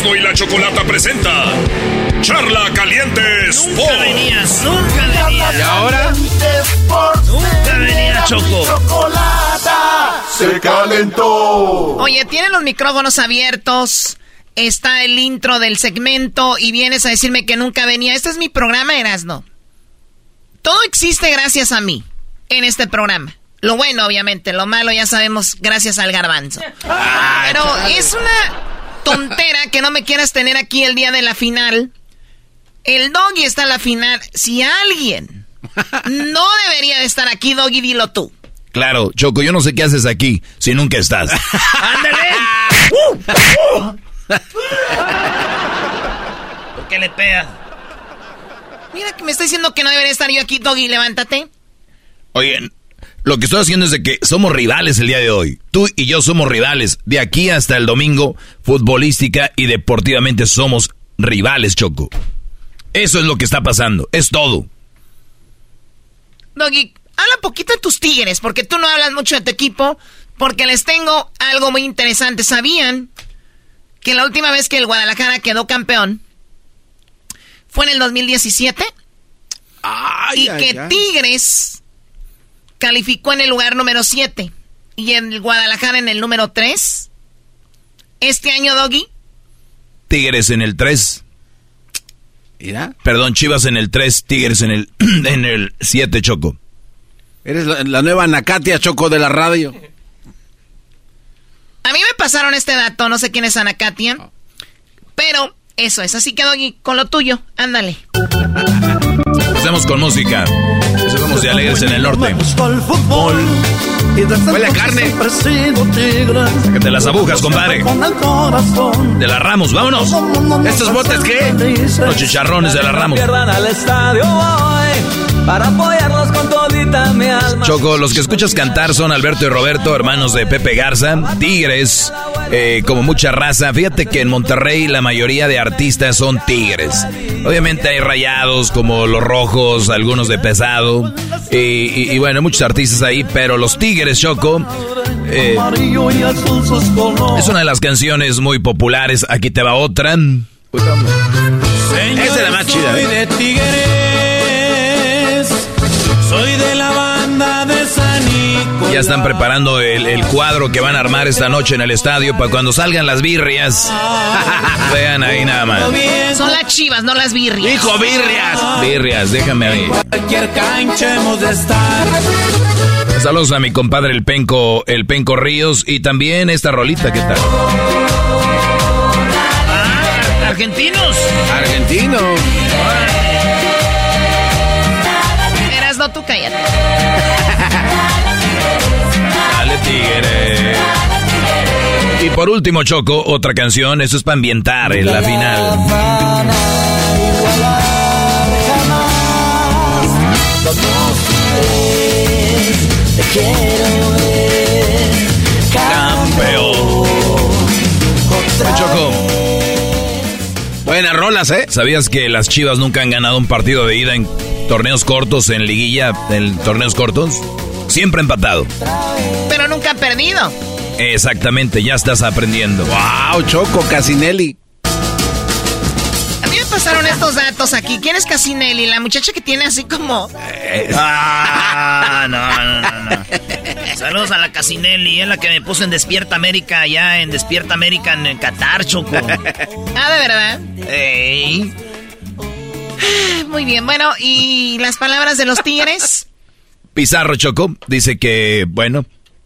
Erasmo y la Chocolata presenta Charla Caliente Sports. Nunca venías, nunca venías. ¿Y ahora? Nunca venía Choco. Chocolata se calentó. Oye, tienen los micrófonos abiertos. Está el intro del segmento y vienes a decirme que nunca venía. Este es mi programa, Erasno. Todo existe gracias a mí en este programa. Lo bueno, obviamente. Lo malo ya sabemos gracias al garbanzo. Pero es una tontera que no me quieras tener aquí el día de la final. El doggy está en la final. Si alguien no debería de estar aquí, doggy, dilo tú. Claro, Choco, yo no sé qué haces aquí si nunca estás. ¡Ándale! ¿Por qué le pega? Mira que me está diciendo que no debería estar yo aquí, doggy, levántate. Oye, lo que estoy haciendo es de que somos rivales el día de hoy. Tú y yo somos rivales. De aquí hasta el domingo, futbolística y deportivamente somos rivales, Choco. Eso es lo que está pasando. Es todo. Doggy, habla poquito de tus tigres, porque tú no hablas mucho de tu equipo, porque les tengo algo muy interesante. ¿Sabían que la última vez que el Guadalajara quedó campeón fue en el 2017? y que Tigres calificó en el lugar número 7 y en el Guadalajara en el número 3. Este año, Doggy. Tigres en el 3. Mira. Perdón, Chivas en el 3, Tigres en el en el 7, Choco. Eres la, la nueva Nakatia Choco de la radio. A mí me pasaron este dato, no sé quién es Ana Katia, pero eso es, así que Doggy, con lo tuyo, ándale. Hacemos con música. De alegres en el norte. Huele a carne. De las agujas, compadre. De la Ramos, vámonos. ¿Estos botes qué? Los chicharrones de la Ramos. al estadio para apoyarlos con alma. Choco, los que escuchas cantar son Alberto y Roberto, hermanos de Pepe Garza, tigres, eh, como mucha raza. Fíjate que en Monterrey la mayoría de artistas son tigres. Obviamente hay rayados como los rojos, algunos de pesado, y, bueno, muchos artistas ahí, pero los tigres, Choco, eh, es una de las canciones muy populares. Aquí te va otra. Esa es la más chida. Soy Ya están preparando el, cuadro que van a armar esta noche en el estadio para cuando salgan las birrias. Vean ahí nada más. Son las chivas, no las birrias. Hijo, birrias. Birrias, déjame ahí. Cualquier cancha hemos de estar. Saludos a mi compadre el Penco, el Penco Ríos y también esta rolita, ¿qué tal? Ah, argentinos. Argentinos. no, tú cállate. Tigre. Y por último, Choco, otra canción. Eso es para ambientar en la final. Campeón. Choco. Buenas rolas, ¿eh? ¿Sabías que las Chivas nunca han ganado un partido de ida en torneos cortos, en liguilla, en torneos cortos, siempre empatado. Pero nunca perdido. Exactamente, ya estás aprendiendo. ¡Wow, Choco, Casinelli! A mí me pasaron estos datos aquí. ¿Quién es Casinelli? La muchacha que tiene así como... Ah, no, no, no, no. Saludos a la Casinelli, es la que me puso en Despierta América, allá en Despierta América en Qatar, Choco. ah, ¿de verdad? Ey. Muy bien, bueno, ¿y las palabras de los Tigres? Pizarro Choco dice que, bueno,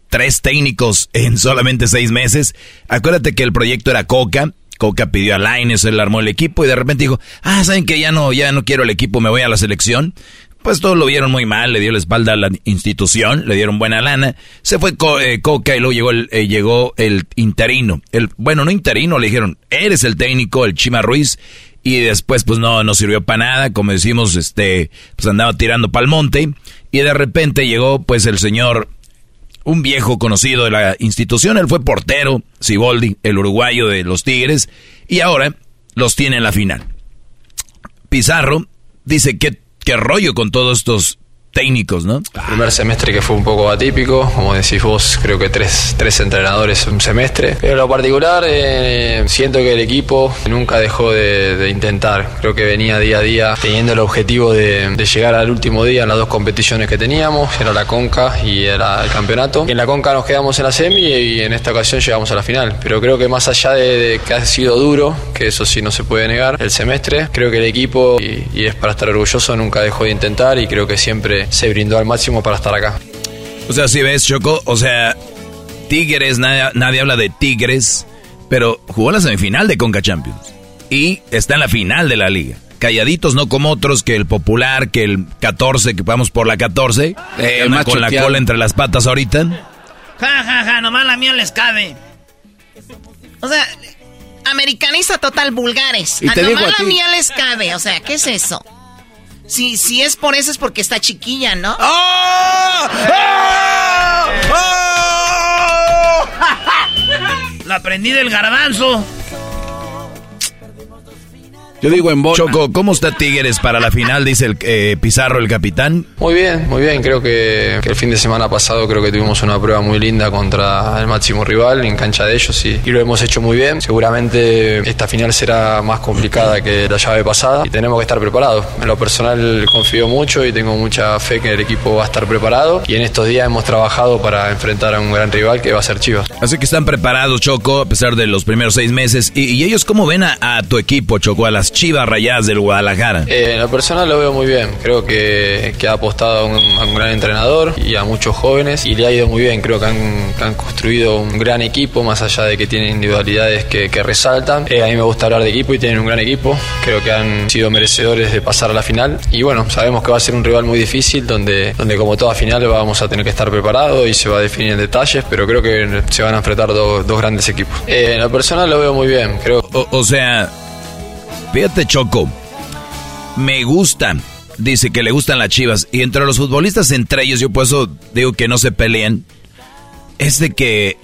tres técnicos en solamente seis meses. Acuérdate que el proyecto era Coca. Coca pidió a Laines, él armó el equipo y de repente dijo, ah, ¿saben que ya no, ya no quiero el equipo, me voy a la selección? Pues todos lo vieron muy mal, le dio la espalda a la institución, le dieron buena lana. Se fue eh, Coca y luego llegó el, eh, llegó el interino. El, bueno, no interino, le dijeron, eres el técnico, el Chima Ruiz y después pues no, no sirvió para nada, como decimos, este, pues andaba tirando pa'l monte y de repente llegó pues el señor, un viejo conocido de la institución, él fue portero, Siboldi, el uruguayo de los Tigres, y ahora los tiene en la final. Pizarro dice que qué rollo con todos estos técnicos, ¿no? primer semestre que fue un poco atípico, como decís vos, creo que tres, tres entrenadores un semestre. Pero en lo particular, eh, siento que el equipo nunca dejó de, intentar. Creo que venía día a día teniendo el objetivo de, llegar al último día en las dos competiciones que teníamos, era la Conca y era el campeonato. en la Conca nos quedamos en la semi y en esta ocasión llegamos a la final. Pero creo que más allá de, que ha sido duro, que eso sí no se puede negar, el semestre, creo que el equipo, y, y es para estar orgulloso, nunca dejó de intentar y creo que siempre se brindó al máximo para estar acá. O sea, si ves, Choco, o sea, Tigres, nadie, habla de Tigres, pero jugó la semifinal de Conca Champions y está en la final de la liga. Calladitos, no como otros que el popular, que el 14, que vamos por la 14, eh, con la cola entre las patas ahorita. Ja, ja, ja, nomás la mía les cabe. O sea, americanista total vulgares. a nomás la mía les cabe. O sea, ¿qué es eso? Si, si es por eso es porque está chiquilla, ¿no? ¡Oh! ¡Oh! La aprendí del garbanzo. Yo digo en bola. Choco, ¿cómo está Tigres para la final? Dice el eh, Pizarro, el capitán. Muy bien, muy bien. Creo que, el fin de semana pasado creo que tuvimos una prueba muy linda contra el máximo rival en cancha de ellos y, lo hemos hecho muy bien. Seguramente esta final será más complicada que la llave pasada y tenemos que estar preparados. En lo personal confío mucho y tengo mucha fe que el equipo va a estar preparado y en estos días hemos trabajado para enfrentar a un gran rival que va a ser Chivas. Así que están preparados, Choco, a pesar de los primeros seis meses. ¿Y, ellos cómo ven a, a tu equipo, Choco, a las Chivas Rayadas del Guadalajara? Eh, en lo personal lo veo muy bien. Creo que, que ha apostado a un, a un, gran entrenador y a muchos jóvenes y le ha ido muy bien. Creo que han, que han construido un gran equipo, más allá de que tienen individualidades que, que resaltan. Eh, a mí me gusta hablar de equipo y tienen un gran equipo. Creo que han sido merecedores de pasar a la final. Y bueno, sabemos que va a ser un rival muy difícil, donde, donde como toda final vamos a tener que estar preparados y se va a definir en detalles, pero creo que se van a enfrentar dos, dos grandes equipos. Eh, en lo personal lo veo muy bien. Creo. O, o sea, fíjate, Choco. Me gusta. Dice que le gustan las chivas. Y entre los futbolistas, entre ellos, yo por eso digo que no se peleen. Es de que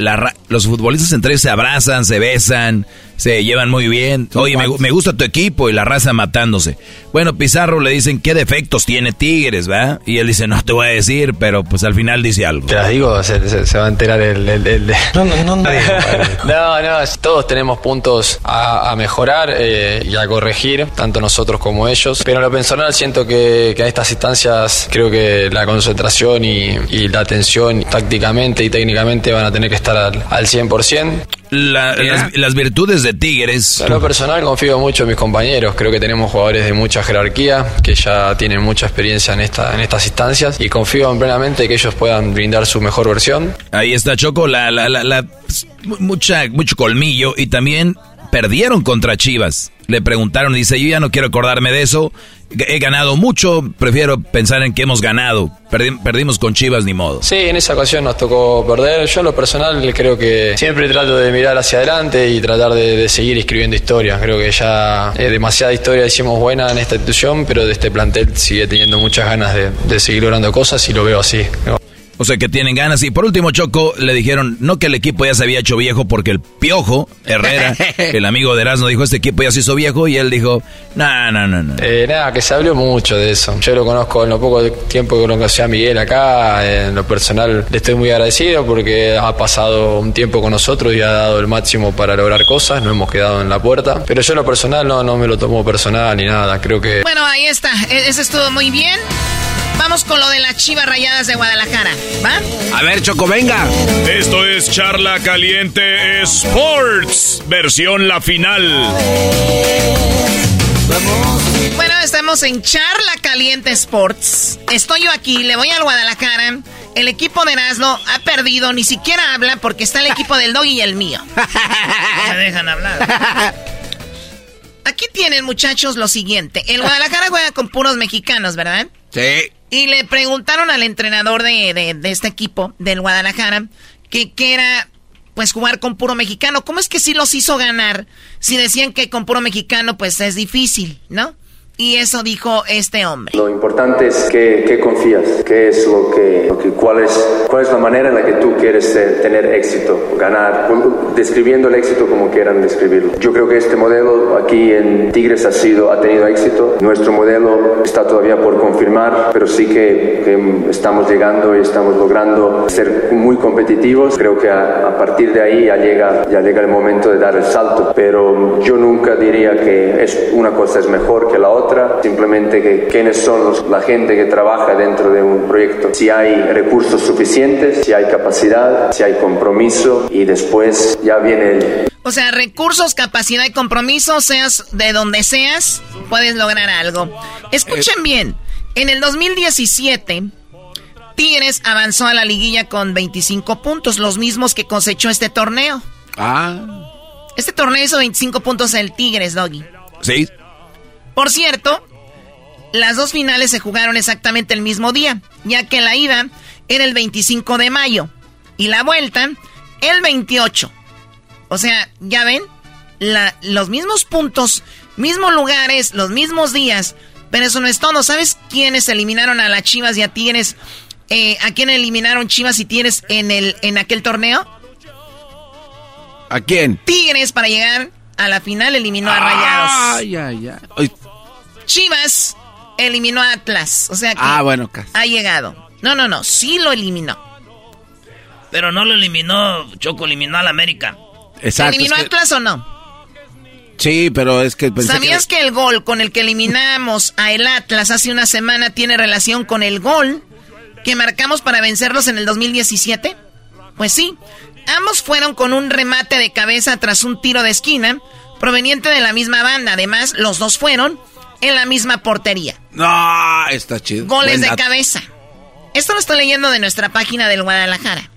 los futbolistas entre ellos se abrazan, se besan, se llevan muy bien. Oye, me, me, gusta tu equipo y la raza matándose. Bueno, Pizarro le dicen qué defectos tiene Tigres, ¿va? Y él dice, no te voy a decir, pero pues al final dice algo. Te las digo, se, se, se va a enterar el... el, el de... No, no, no. No, no, no, todos tenemos puntos a, a mejorar eh, y a corregir, tanto nosotros como ellos. Pero en lo personal siento que, que en estas instancias creo que la concentración y, y, la atención tácticamente y técnicamente van a tener que estar al, al 100%. La, las, las, virtudes de Tigres. En lo personal confío mucho en mis compañeros. Creo que tenemos jugadores de mucha jerarquía que ya tienen mucha experiencia en, esta, en estas instancias y confío plenamente que ellos puedan brindar su mejor versión. Ahí está Choco, la, la, la, la mucha, mucho colmillo y también perdieron contra Chivas. Le preguntaron, dice, yo ya no quiero acordarme de eso. He ganado mucho, prefiero pensar en que hemos ganado. Perdi perdimos con Chivas, ni modo. Sí, en esa ocasión nos tocó perder. Yo en lo personal creo que siempre trato de mirar hacia adelante y tratar de, seguir escribiendo historia. Creo que ya eh, demasiada historia hicimos buena en esta institución, pero de este plantel sigue teniendo muchas ganas de seguir logrando cosas y lo veo así. O sea que tienen ganas. Y por último, Choco, le dijeron, no que el equipo ya se había hecho viejo porque el Piojo Herrera, el amigo de Erasmo, dijo, este equipo ya se hizo viejo. Y él dijo, no, no, no, no. Eh, nada, que se habló mucho de eso. Yo lo conozco en lo poco tiempo que conocí a Miguel acá. En lo personal le estoy muy agradecido porque ha pasado un tiempo con nosotros y ha dado el máximo para lograr cosas. No hemos quedado en la puerta. Pero yo en lo personal no, no me lo tomo personal ni nada. Creo que... Bueno, ahí está. E-, Eso estuvo muy bien. Vamos con lo de las chivas rayadas de Guadalajara, ¿va? A ver, Choco, venga. Esto es Charla Caliente Sports, versión la final. Bueno, estamos en Charla Caliente Sports. Estoy yo aquí, le voy al Guadalajara. El equipo de Erasmo ha perdido, ni siquiera habla porque está el equipo del Doggy y el mío. No me dejan hablar. Aquí tienen, muchachos, lo siguiente. El Guadalajara juega con puros mexicanos, ¿verdad? Sí. Y le preguntaron al entrenador de, de, de este equipo, del Guadalajara, que, que, era pues jugar con puro mexicano. ¿Cómo es que sí los hizo ganar? Si decían que con puro mexicano pues es difícil, ¿no? Y eso dijo este hombre. Lo importante es que, que confías, qué es lo que, lo que cuál, es, cuál es la manera en la que tú quieres tener éxito, ganar, describiendo el éxito como quieran describirlo. Yo creo que este modelo aquí en Tigres ha, sido, ha tenido éxito. Nuestro modelo está todavía por confirmar, pero sí que, que estamos llegando y estamos logrando ser muy competitivos. Creo que a, a, partir de ahí ya llega, ya llega el momento de dar el salto, pero yo nunca diría que es, una cosa es mejor que la otra simplemente que quiénes son los, la gente que trabaja dentro de un proyecto, si hay recursos suficientes, si hay capacidad, si hay compromiso y después ya viene el... O sea, recursos, capacidad y compromiso, seas de donde seas, puedes lograr algo. Escuchen bien, en el 2017... Tigres avanzó a la liguilla con 25 puntos, los mismos que cosechó este torneo. Ah. Este torneo hizo 25 puntos el Tigres, Doggy. Sí. Por cierto, las dos finales se jugaron exactamente el mismo día, ya que la ida era el 25 de mayo y la vuelta el 28. O sea, ya ven, la, los mismos puntos, mismos lugares, los mismos días, pero eso no es todo. ¿Sabes quiénes eliminaron a las Chivas y a Tigres? Eh, ¿A quién eliminaron Chivas y Tigres en, el, en aquel torneo? ¿A quién? Tigres para llegar a la final eliminó a Rayados. Ay, ay, ay. Chivas eliminó a Atlas. O sea que ah, bueno, ha llegado. No, no, no, sí lo eliminó. Pero no lo eliminó, Choco eliminó al América. Exacto. ¿Eliminó a Atlas o no? Sí, pero es que ¿Sabías que... que... el gol con el que eliminamos a el Atlas hace una semana tiene relación con el gol que marcamos para vencerlos en el 2017? Pues sí. Ambos fueron con un remate de cabeza tras un tiro de esquina proveniente de la misma banda. Además, los dos fueron en la misma portería. No, está chido. Goles de cabeza. Esto lo estoy leyendo de nuestra página del Guadalajara.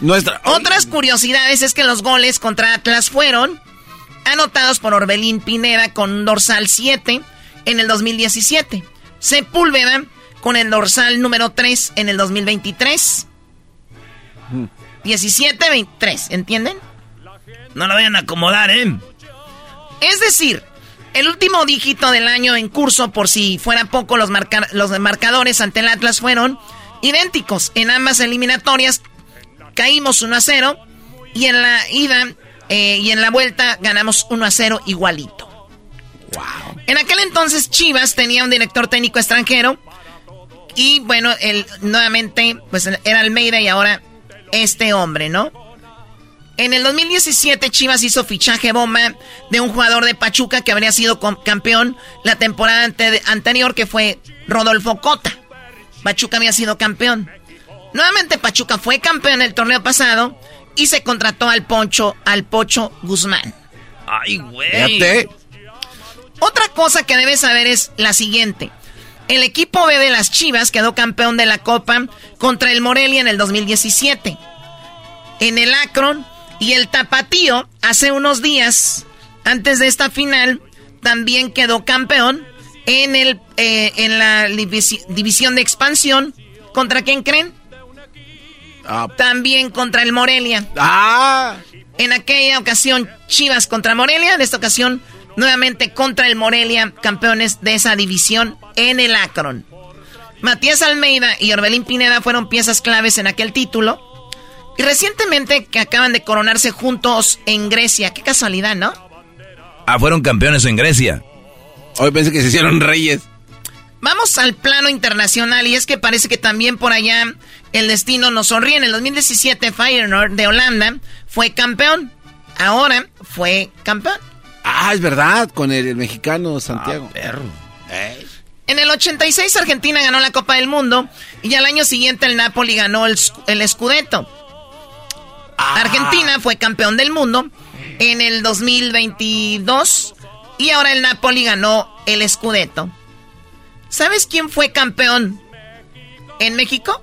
Nuestra... Otras curiosidades es que los goles contra Atlas fueron anotados por Orbelín Pineda con dorsal 7 en el 2017. Sepúlveda con el dorsal número 3 en el 2023. 17-23, ¿entienden? No lo vayan a acomodar, ¿eh? Es decir, el último dígito del año en curso, por si fuera poco, los, los marcadores ante el Atlas fueron idénticos. En ambas eliminatorias caímos 1 a 0 y en la ida eh, y en la vuelta ganamos 1 a 0 igualito. Wow. En aquel entonces Chivas tenía un director técnico extranjero y bueno, él nuevamente pues era Almeida y ahora este hombre, ¿no? En el 2017 Chivas hizo fichaje bomba de un jugador de Pachuca que habría sido campeón la temporada anterior que fue Rodolfo Cota. Pachuca había sido campeón. Nuevamente Pachuca fue campeón el torneo pasado y se contrató al Poncho, al Pocho Guzmán. Ay, güey. Otra cosa que debes saber es la siguiente. El equipo B de las Chivas quedó campeón de la Copa contra el Morelia en el 2017. En el Akron y el Tapatío, hace unos días, antes de esta final, también quedó campeón en, el, eh, en la división de expansión. ¿Contra quién creen? Ah. También contra el Morelia. Ah. En aquella ocasión, Chivas contra Morelia. En esta ocasión, nuevamente contra el Morelia, campeones de esa división en el Akron. Matías Almeida y Orbelín Pineda fueron piezas claves en aquel título. Y recientemente que acaban de coronarse juntos en Grecia. Qué casualidad, ¿no? Ah, fueron campeones en Grecia. Hoy pensé que se hicieron reyes. Vamos al plano internacional y es que parece que también por allá el destino nos sonríe. En el 2017 Feyenoord de Holanda fue campeón. Ahora fue campeón. Ah, es verdad, con el, mexicano Santiago. Ah, perro. En el 86 Argentina ganó la Copa del Mundo y al año siguiente el Napoli ganó el, el Scudetto. Ah. Argentina fue campeón del mundo en el 2022 y ahora el Napoli ganó el Scudetto. ¿Sabes quién fue campeón en México?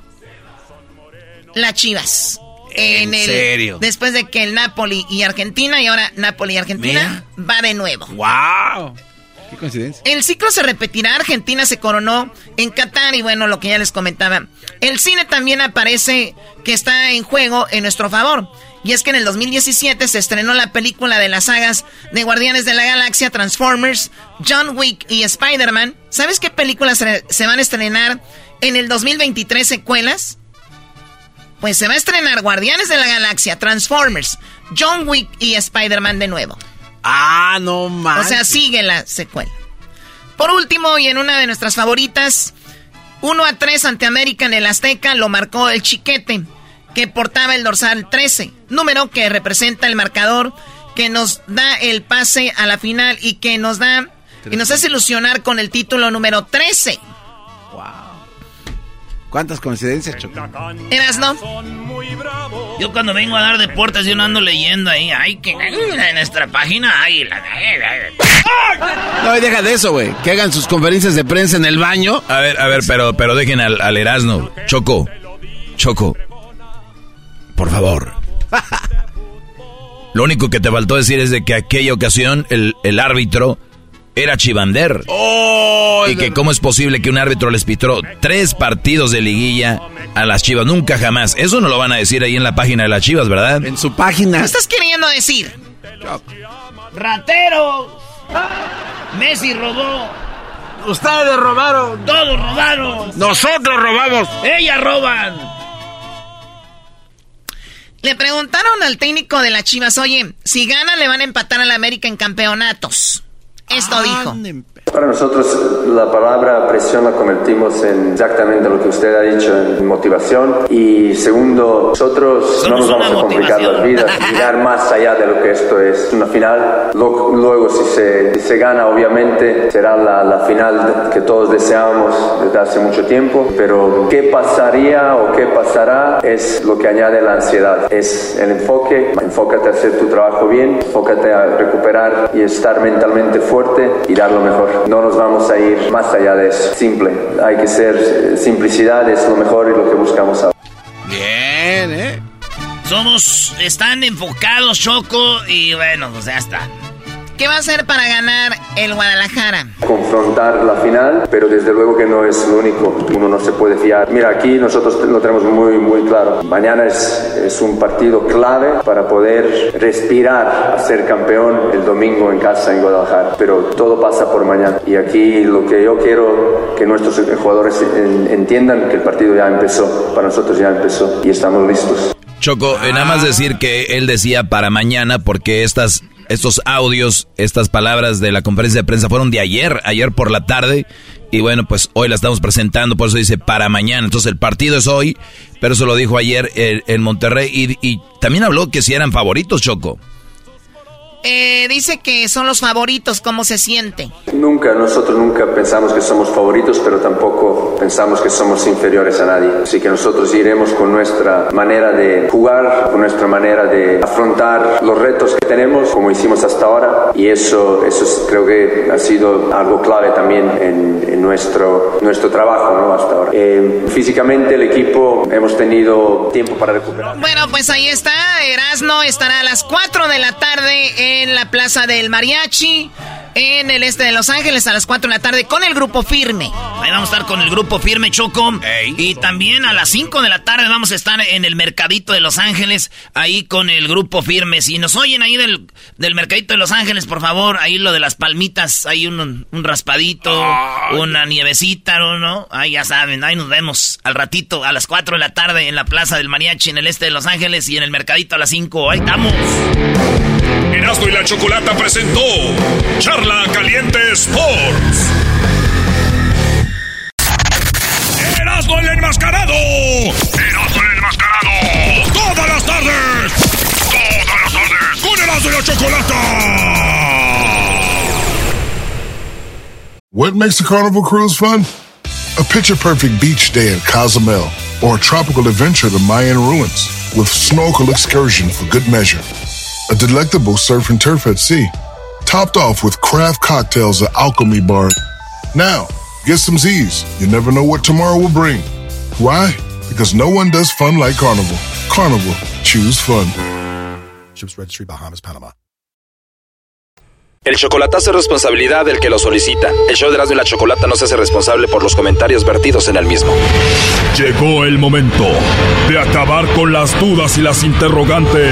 La Chivas. ¿En, serio? Después de que el Napoli y Argentina, y ahora Napoli y Argentina, va de nuevo. ¡Wow! Qué coincidencia. El ciclo se repetirá. Argentina se coronó en Qatar y bueno, lo que ya les comentaba. El cine también aparece que está en juego en nuestro favor. Y es que en el 2017 se estrenó la película de las sagas de Guardianes de la Galaxia, Transformers, John Wick y Spider-Man. ¿Sabes qué películas se van a estrenar en el 2023 secuelas? Pues se va a estrenar Guardianes de la Galaxia, Transformers, John Wick y Spider-Man de nuevo. Ah, no más. O sea, sigue la secuela. Por último, y en una de nuestras favoritas, 1 a 3 ante América en el Azteca lo marcó el Chiquete, que portaba el dorsal 13, número que representa el marcador que nos da el pase a la final y que nos da y nos hace ilusionar con el título número 13. ¿Cuántas coincidencias, Choco? ¿Eras no? Yo cuando vengo a dar deportes, yo no ando leyendo ahí. Ay, que en nuestra página hay la. No, deja de eso, güey. Que hagan sus conferencias de prensa en el baño. A ver, a ver, pero, pero dejen al, al Erasmo. Choco. Choco. Por favor. Lo único que te faltó decir es de que aquella ocasión el, el árbitro era Chivander. Oh, y que cómo es posible que un árbitro les pitó tres partidos de liguilla a las Chivas. Nunca jamás. Eso no lo van a decir ahí en la página de las Chivas, ¿verdad? En su página. ¿Qué estás queriendo decir? Rateros. Messi robó. Ustedes robaron. Todos robaron. Nosotros robamos. Ellas roban. Le preguntaron al técnico de las Chivas, oye, si ganan le van a empatar a la América en campeonatos. Esto dijo. Para nosotros la palabra presión la convertimos en exactamente lo que usted ha dicho, en motivación. Y segundo, nosotros no nos vamos a complicar las vidas, mirar más allá de lo que esto es una final. Luego, si se, se gana, obviamente será la, la final que todos deseábamos desde hace mucho tiempo. Pero qué pasaría o qué pasará es lo que añade la ansiedad. Es el enfoque, enfócate a hacer tu trabajo bien, enfócate a recuperar y estar mentalmente fuerte y dar lo mejor. No nos vamos a ir más allá de eso. Simple. Hay que ser, eh, simplicidad es lo mejor y lo que buscamos ahora. Bien, ¿eh? Somos, están enfocados, Choco, y bueno, pues ya está. ¿Qué va a hacer para ganar el Guadalajara? Confrontar la final, pero desde luego que no es lo único. Uno no se puede fiar. Mira, aquí nosotros lo tenemos muy, muy claro. Mañana es, es un partido clave para poder respirar a ser campeón el domingo en casa en Guadalajara. Pero todo pasa por mañana. Y aquí lo que yo quiero que nuestros jugadores entiendan que el partido ya empezó. Para nosotros ya empezó y estamos listos. Choco, nada más decir que él decía para mañana porque estas estos audios, estas palabras de la conferencia de prensa fueron de ayer, ayer por la tarde. Y bueno, pues hoy la estamos presentando, por eso dice para mañana. Entonces el partido es hoy, pero eso lo dijo ayer en, Monterrey. Y, y, también habló que si eran favoritos, Choco. Eh, dice que son los favoritos, ¿cómo se siente? Nunca, nosotros nunca pensamos que somos favoritos, pero tampoco pensamos que somos inferiores a nadie. Así que nosotros iremos con nuestra manera de jugar, con nuestra manera de afrontar los retos que tenemos, como hicimos hasta ahora. Y eso, eso creo que ha sido algo clave también en, nuestro, nuestro trabajo ¿no? hasta ahora. Eh, físicamente el equipo hemos tenido tiempo para recuperar. Bueno, pues ahí está. Erasno estará a las 4 de la tarde en la Plaza del Mariachi en el este de Los Ángeles a las 4 de la tarde con el grupo firme. Ahí vamos a estar con el grupo firme Choco. Y también a las 5 de la tarde vamos a estar en el mercadito de Los Ángeles, ahí con el grupo firme. Si nos oyen ahí del, del mercadito de Los Ángeles, por favor, ahí lo de las palmitas, hay un, un raspadito, una nievecita, ¿no? Ahí ya saben, ahí nos vemos al ratito a las 4 de la tarde en la Plaza del Mariachi en el este de Los Ángeles y en el mercadito a las 5. Ahí estamos. Erasmo y la Chocolata presentó Caliente Sports. Erasmo el enmascarado. Erasmo el enmascarado. Todas las tardes. Todas las tardes. Con Erasmo y la Chocolata. What makes a carnival cruise fun? A picture perfect beach day in Cozumel or a tropical adventure to Mayan ruins with snorkel excursion for good measure a delectable surf and turf at sea, topped off with craft cocktails at Alchemy Bar. Now, get some Z's. You never know what tomorrow will bring. Why? Because no one does fun like Carnival. Carnival, choose fun. Ships Registry, Bahamas, Panama. El chocolatazo es responsabilidad del que lo solicita. El show de Erasmo y la Chocolata no se hace responsable por los comentarios vertidos en el mismo. Llegó el momento de acabar con las dudas y las interrogantes.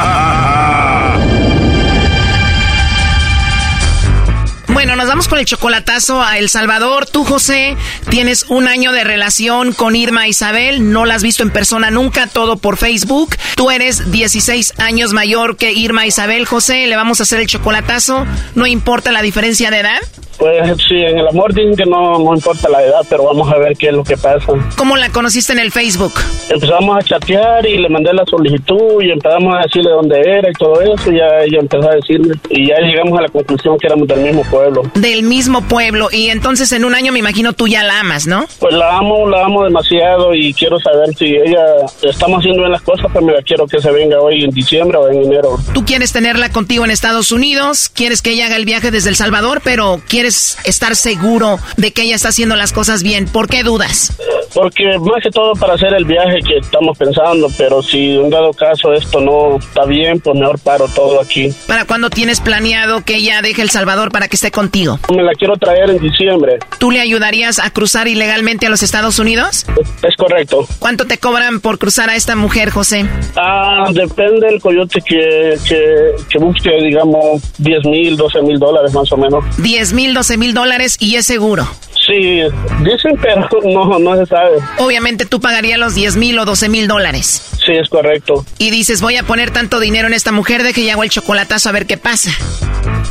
Bueno, nos vamos con el chocolatazo a El Salvador. Tú, José, tienes un año de relación con Irma Isabel. No la has visto en persona nunca, todo por Facebook. Tú eres 16 años mayor que Irma Isabel. José, le vamos a hacer el chocolatazo. No importa la diferencia de edad. Pues sí, en el amor dicen que no, no importa la edad, pero vamos a ver qué es lo que pasa. ¿Cómo la conociste en el Facebook? Empezamos a chatear y le mandé la solicitud y empezamos a decirle dónde era y todo eso. Y ya ella empezó a decirme. Y ya llegamos a la conclusión que éramos del mismo pueblo. Del mismo pueblo. Y entonces en un año me imagino tú ya la amas, ¿no? Pues la amo, la amo demasiado y quiero saber si ella estamos haciendo bien las cosas, pero me la quiero que se venga hoy en diciembre o en enero. Tú quieres tenerla contigo en Estados Unidos, quieres que ella haga el viaje desde El Salvador, pero quieres estar seguro de que ella está haciendo las cosas bien. ¿Por qué dudas? Porque más que todo para hacer el viaje que estamos pensando, pero si en dado caso esto no está bien, pues mejor paro todo aquí. ¿Para cuándo tienes planeado que ella deje El Salvador para que esté contigo? Me la quiero traer en diciembre. ¿Tú le ayudarías a cruzar ilegalmente a los Estados Unidos? Es correcto. ¿Cuánto te cobran por cruzar a esta mujer, José? Ah, depende del coyote que, que, que busque, digamos, 10 mil, 12 mil dólares más o menos. 10 mil 11 mil dólares y es seguro. Sí, dicen, pero no, no se sabe. Obviamente tú pagarías los 10 mil o 12 mil dólares. Sí, es correcto. Y dices, voy a poner tanto dinero en esta mujer de que ya hago el chocolatazo a ver qué pasa.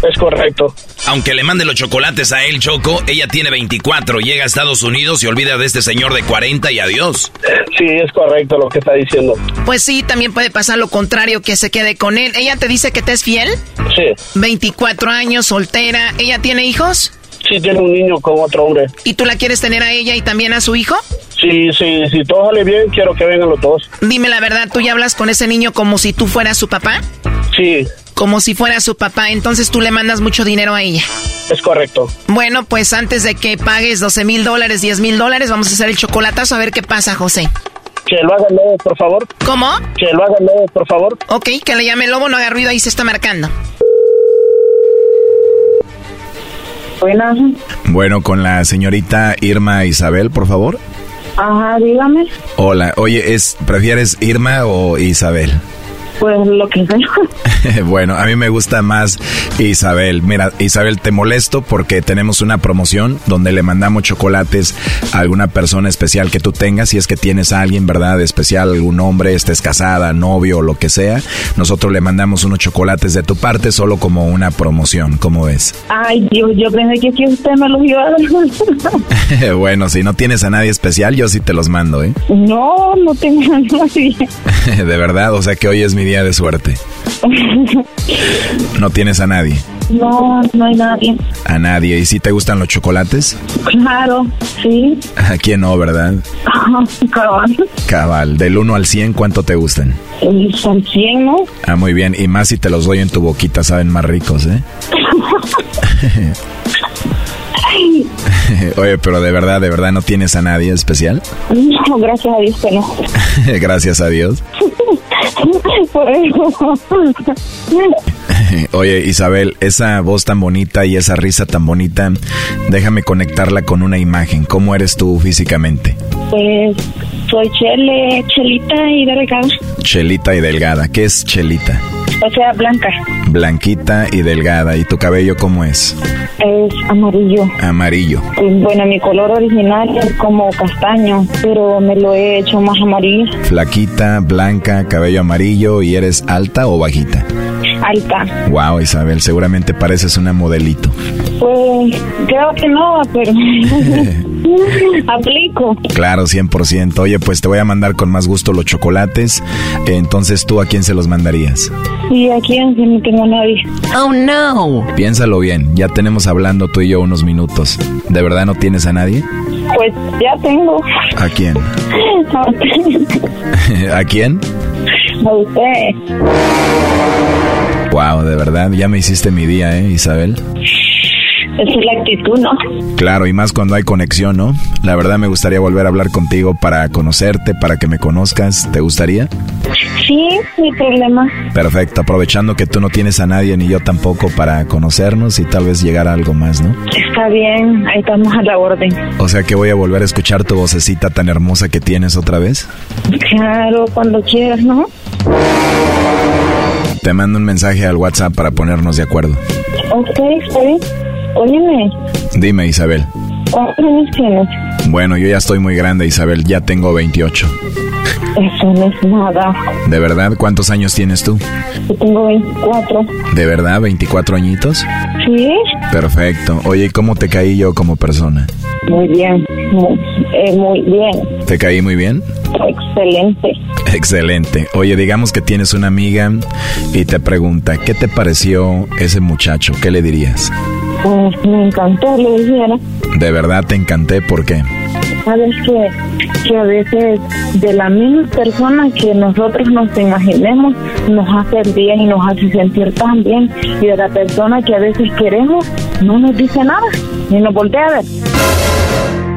Es correcto. Aunque le mande los chocolates a él, Choco, ella tiene 24, llega a Estados Unidos y olvida de este señor de 40 y adiós. Sí, es correcto lo que está diciendo. Pues sí, también puede pasar lo contrario, que se quede con él. ¿Ella te dice que te es fiel? Sí. 24 años, soltera. ¿Ella tiene hijos? Sí, tiene un niño con otro hombre. ¿Y tú la quieres tener a ella y también a su hijo? Sí, sí, si todo sale bien, quiero que vengan los dos. Dime la verdad, ¿tú ya hablas con ese niño como si tú fueras su papá? Sí. Como si fuera su papá, entonces tú le mandas mucho dinero a ella. Es correcto. Bueno, pues antes de que pagues 12 mil dólares, 10 mil dólares, vamos a hacer el chocolatazo a ver qué pasa, José. Que lo haga Lobo, por favor. ¿Cómo? Que lo haga Lobo, por favor. Ok, que le llame Lobo, no haga ruido, ahí se está marcando. Buenas. Bueno, con la señorita Irma Isabel, por favor. Ajá, dígame. Hola, oye, ¿es, ¿prefieres Irma o Isabel? Pues lo que sea. bueno, a mí me gusta más Isabel. Mira, Isabel, te molesto porque tenemos una promoción donde le mandamos chocolates a alguna persona especial que tú tengas. Si es que tienes a alguien, ¿verdad? Especial, algún hombre, estés casada, novio o lo que sea. Nosotros le mandamos unos chocolates de tu parte solo como una promoción. ¿Cómo ves? Ay, Dios, yo pensé que, que usted me los iba a dar. bueno, si no tienes a nadie especial, yo sí te los mando, ¿eh? No, no tengo a nadie. de verdad, o sea que hoy es mi día de suerte. ¿No tienes a nadie? No, no hay nadie. ¿A nadie? ¿Y si te gustan los chocolates? Claro, sí. ¿A quién no, verdad? Cabal. Cabal. Del 1 al 100, ¿cuánto te gustan? El 100, ¿no? Ah, muy bien. Y más si te los doy en tu boquita, saben más ricos, ¿eh? Oye, pero de verdad, de verdad, ¿no tienes a nadie especial? No, gracias a Dios que no. gracias a Dios. Por eso. Oye, Isabel, esa voz tan bonita y esa risa tan bonita, déjame conectarla con una imagen. ¿Cómo eres tú físicamente? Pues soy chele, chelita y delgada. Chelita y delgada. ¿Qué es chelita? O sea, blanca. Blanquita y delgada. ¿Y tu cabello cómo es? Es amarillo. Amarillo. Bueno, mi color original es como castaño, pero me lo he hecho más amarillo. Flaquita, blanca, cabello amarillo. ¿Y eres alta o bajita? Alta. Wow, Isabel, seguramente pareces una modelito. Pues creo que no, pero aplico. Claro, 100%. Oye, pues te voy a mandar con más gusto los chocolates. Entonces, ¿tú a quién se los mandarías? ¿Y a quién? Si no tengo a nadie. Oh, no. Piénsalo bien. Ya tenemos hablando tú y yo unos minutos. ¿De verdad no tienes a nadie? Pues ya tengo. ¿A quién? ¿A quién? A usted. Wow, de verdad, ya me hiciste mi día, ¿eh, Isabel? Esa es la actitud, ¿no? Claro, y más cuando hay conexión, ¿no? La verdad me gustaría volver a hablar contigo para conocerte, para que me conozcas. ¿Te gustaría? Sí, mi problema. Perfecto, aprovechando que tú no tienes a nadie ni yo tampoco para conocernos y tal vez llegar a algo más, ¿no? Está bien, ahí estamos a la orden. O sea que voy a volver a escuchar tu vocecita tan hermosa que tienes otra vez. Claro, cuando quieras, ¿no? Te mando un mensaje al WhatsApp para ponernos de acuerdo. Ok, bien. Óyeme. Dime, Isabel. ¿Cuántos años tienes? Bueno, yo ya estoy muy grande, Isabel. Ya tengo 28. Eso no es nada. ¿De verdad? ¿Cuántos años tienes tú? Yo tengo 24. ¿De verdad? ¿24 añitos? Sí. Perfecto. Oye, ¿y cómo te caí yo como persona? Muy bien. Muy, eh, muy bien. ¿Te caí muy bien? Excelente. Excelente. Oye, digamos que tienes una amiga y te pregunta, ¿qué te pareció ese muchacho? ¿Qué le dirías? Pues me encantó, le dijera. De verdad te encanté, ¿por qué? Sabes que, que a veces de la misma persona que nosotros nos imaginemos nos hace el bien y nos hace sentir tan bien. Y de la persona que a veces queremos no nos dice nada, ni nos voltea a ver.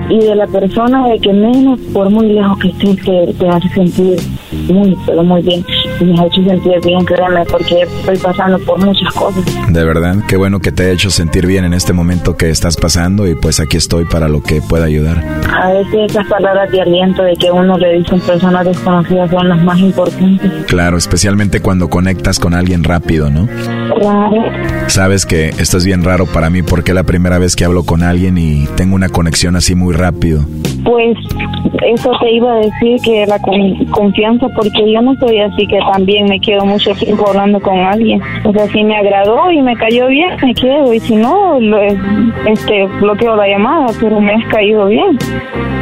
Y de la persona de que menos, por muy lejos que estés, que te hace sentir muy, pero muy bien. Y me ha hecho sentir bien, créeme, porque estoy pasando por muchas cosas. De verdad, qué bueno que te ha hecho sentir bien en este momento que estás pasando y pues aquí estoy para lo que pueda ayudar. A veces esas palabras de aliento de que uno le dicen personas desconocidas son las más importantes. Claro, especialmente cuando conectas con alguien rápido, ¿no? Claro. Sabes que esto es bien raro para mí porque es la primera vez que hablo con alguien y tengo una conexión así muy rápido. Pues eso te iba a decir que la confianza, porque yo no soy así que también me quedo mucho tiempo hablando con alguien. O sea, si me agradó y me cayó bien, me quedo, y si no, lo, este, bloqueo la llamada, pero me has caído bien.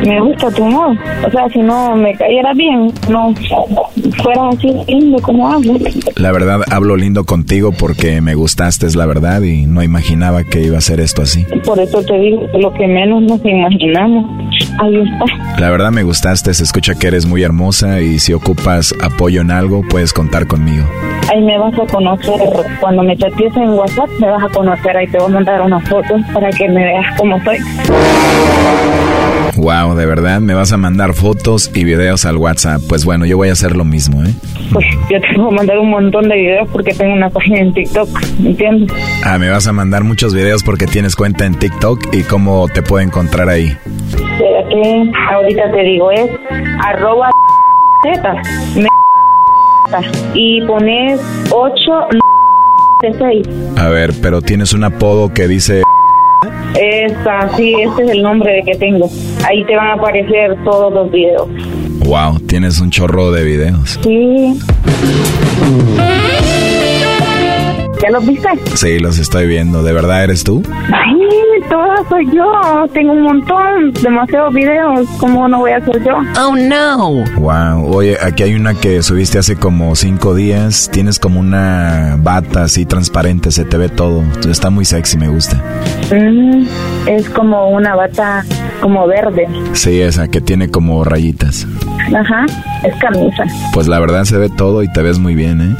Me gusta tu humor. O sea, si no me cayera bien, no fuera así lindo como hablo. La verdad, hablo lindo contigo porque me gustaste, es la verdad, y no imaginaba que iba a ser esto así. Por eso te digo, lo que menos nos imaginamos. Ahí está. La verdad me gustaste, se escucha que eres muy hermosa y si ocupas apoyo en algo, puedes contar conmigo. Ahí me vas a conocer, cuando me chatees en WhatsApp, me vas a conocer, ahí te voy a mandar una foto para que me veas cómo soy. Wow, de verdad, me vas a mandar fotos y videos al WhatsApp. Pues bueno, yo voy a hacer lo mismo, ¿eh? Pues yo te voy a mandar un montón de videos porque tengo una página en TikTok, ¿me entiendes? Ah, me vas a mandar muchos videos porque tienes cuenta en TikTok y cómo te puedo encontrar ahí. Espérate, ahorita te digo, es arroba z, y pones 8 de 6. A ver, pero tienes un apodo que dice... Esa, sí, este es el nombre que tengo. Ahí te van a aparecer todos los videos. Wow, tienes un chorro de videos. Sí. ¿Ya los viste? Sí, los estoy viendo. ¿De verdad eres tú? Sí, toda soy yo. Tengo un montón, demasiados videos. ¿Cómo no voy a ser yo? Oh, no. Wow. Oye, aquí hay una que subiste hace como cinco días. Tienes como una bata así transparente, se te ve todo. Está muy sexy, me gusta. Mm, es como una bata como verde. Sí, esa que tiene como rayitas. Ajá, es camisa. Pues la verdad se ve todo y te ves muy bien, ¿eh?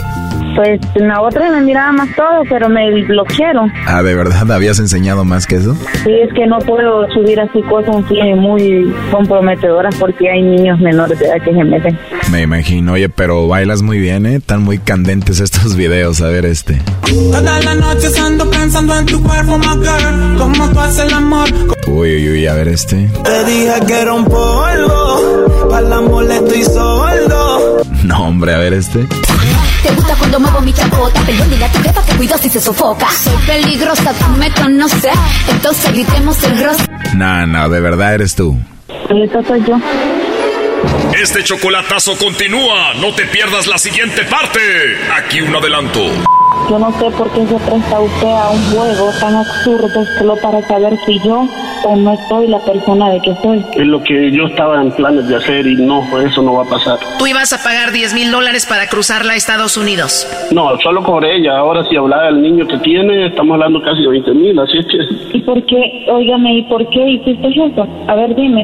Pues en la otra me miraba más todo, pero me bloquearon. Ah, ¿de verdad habías enseñado más que eso? Sí, es que no puedo subir así cosas muy comprometedoras porque hay niños menores de edad que se meten. Me imagino, oye, pero bailas muy bien, ¿eh? Están muy candentes estos videos, a ver este. Toda la noche ando pensando en tu cuerpo, my girl, cómo tú haces el amor. Uy, uy, uy, a ver este. Te dije que era un polvo, para la molesto y sordo. No, hombre, a ver este. Te gusta cuando muevo mi chapota, perdón, dile a tu jefa que cuido si se sofoca. Soy peligrosa, tú me conoces, entonces gritemos el rostro. No, no, de verdad eres tú. Eso soy yo. Este chocolatazo continúa. No te pierdas la siguiente parte. Aquí un adelanto. Yo no sé por qué se presta usted a un juego tan absurdo solo para saber si yo o no soy la persona de que soy. Es lo que yo estaba en planes de hacer y no, eso no va a pasar. Tú ibas a pagar 10 mil dólares para cruzarla a Estados Unidos. No, solo cobré ella. Ahora si hablaba del niño que tiene, estamos hablando casi de 20 mil, así es que... ¿Y por qué? Óigame, ¿y por qué hiciste eso? A ver, dime.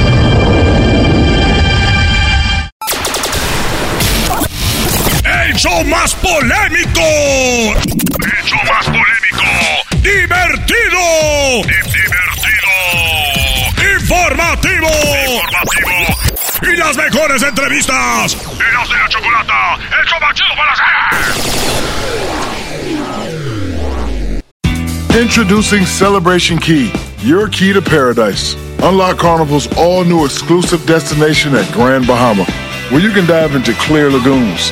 show más polémico. El show más polémico. Divertido. Divertido. Informativo. Informativo. Y las mejores entrevistas. De la chocolata. El show más chido para. Introducing Celebration Key, your key to paradise. Unlock Carnival's all new exclusive destination at Grand Bahama, where you can dive into clear lagoons,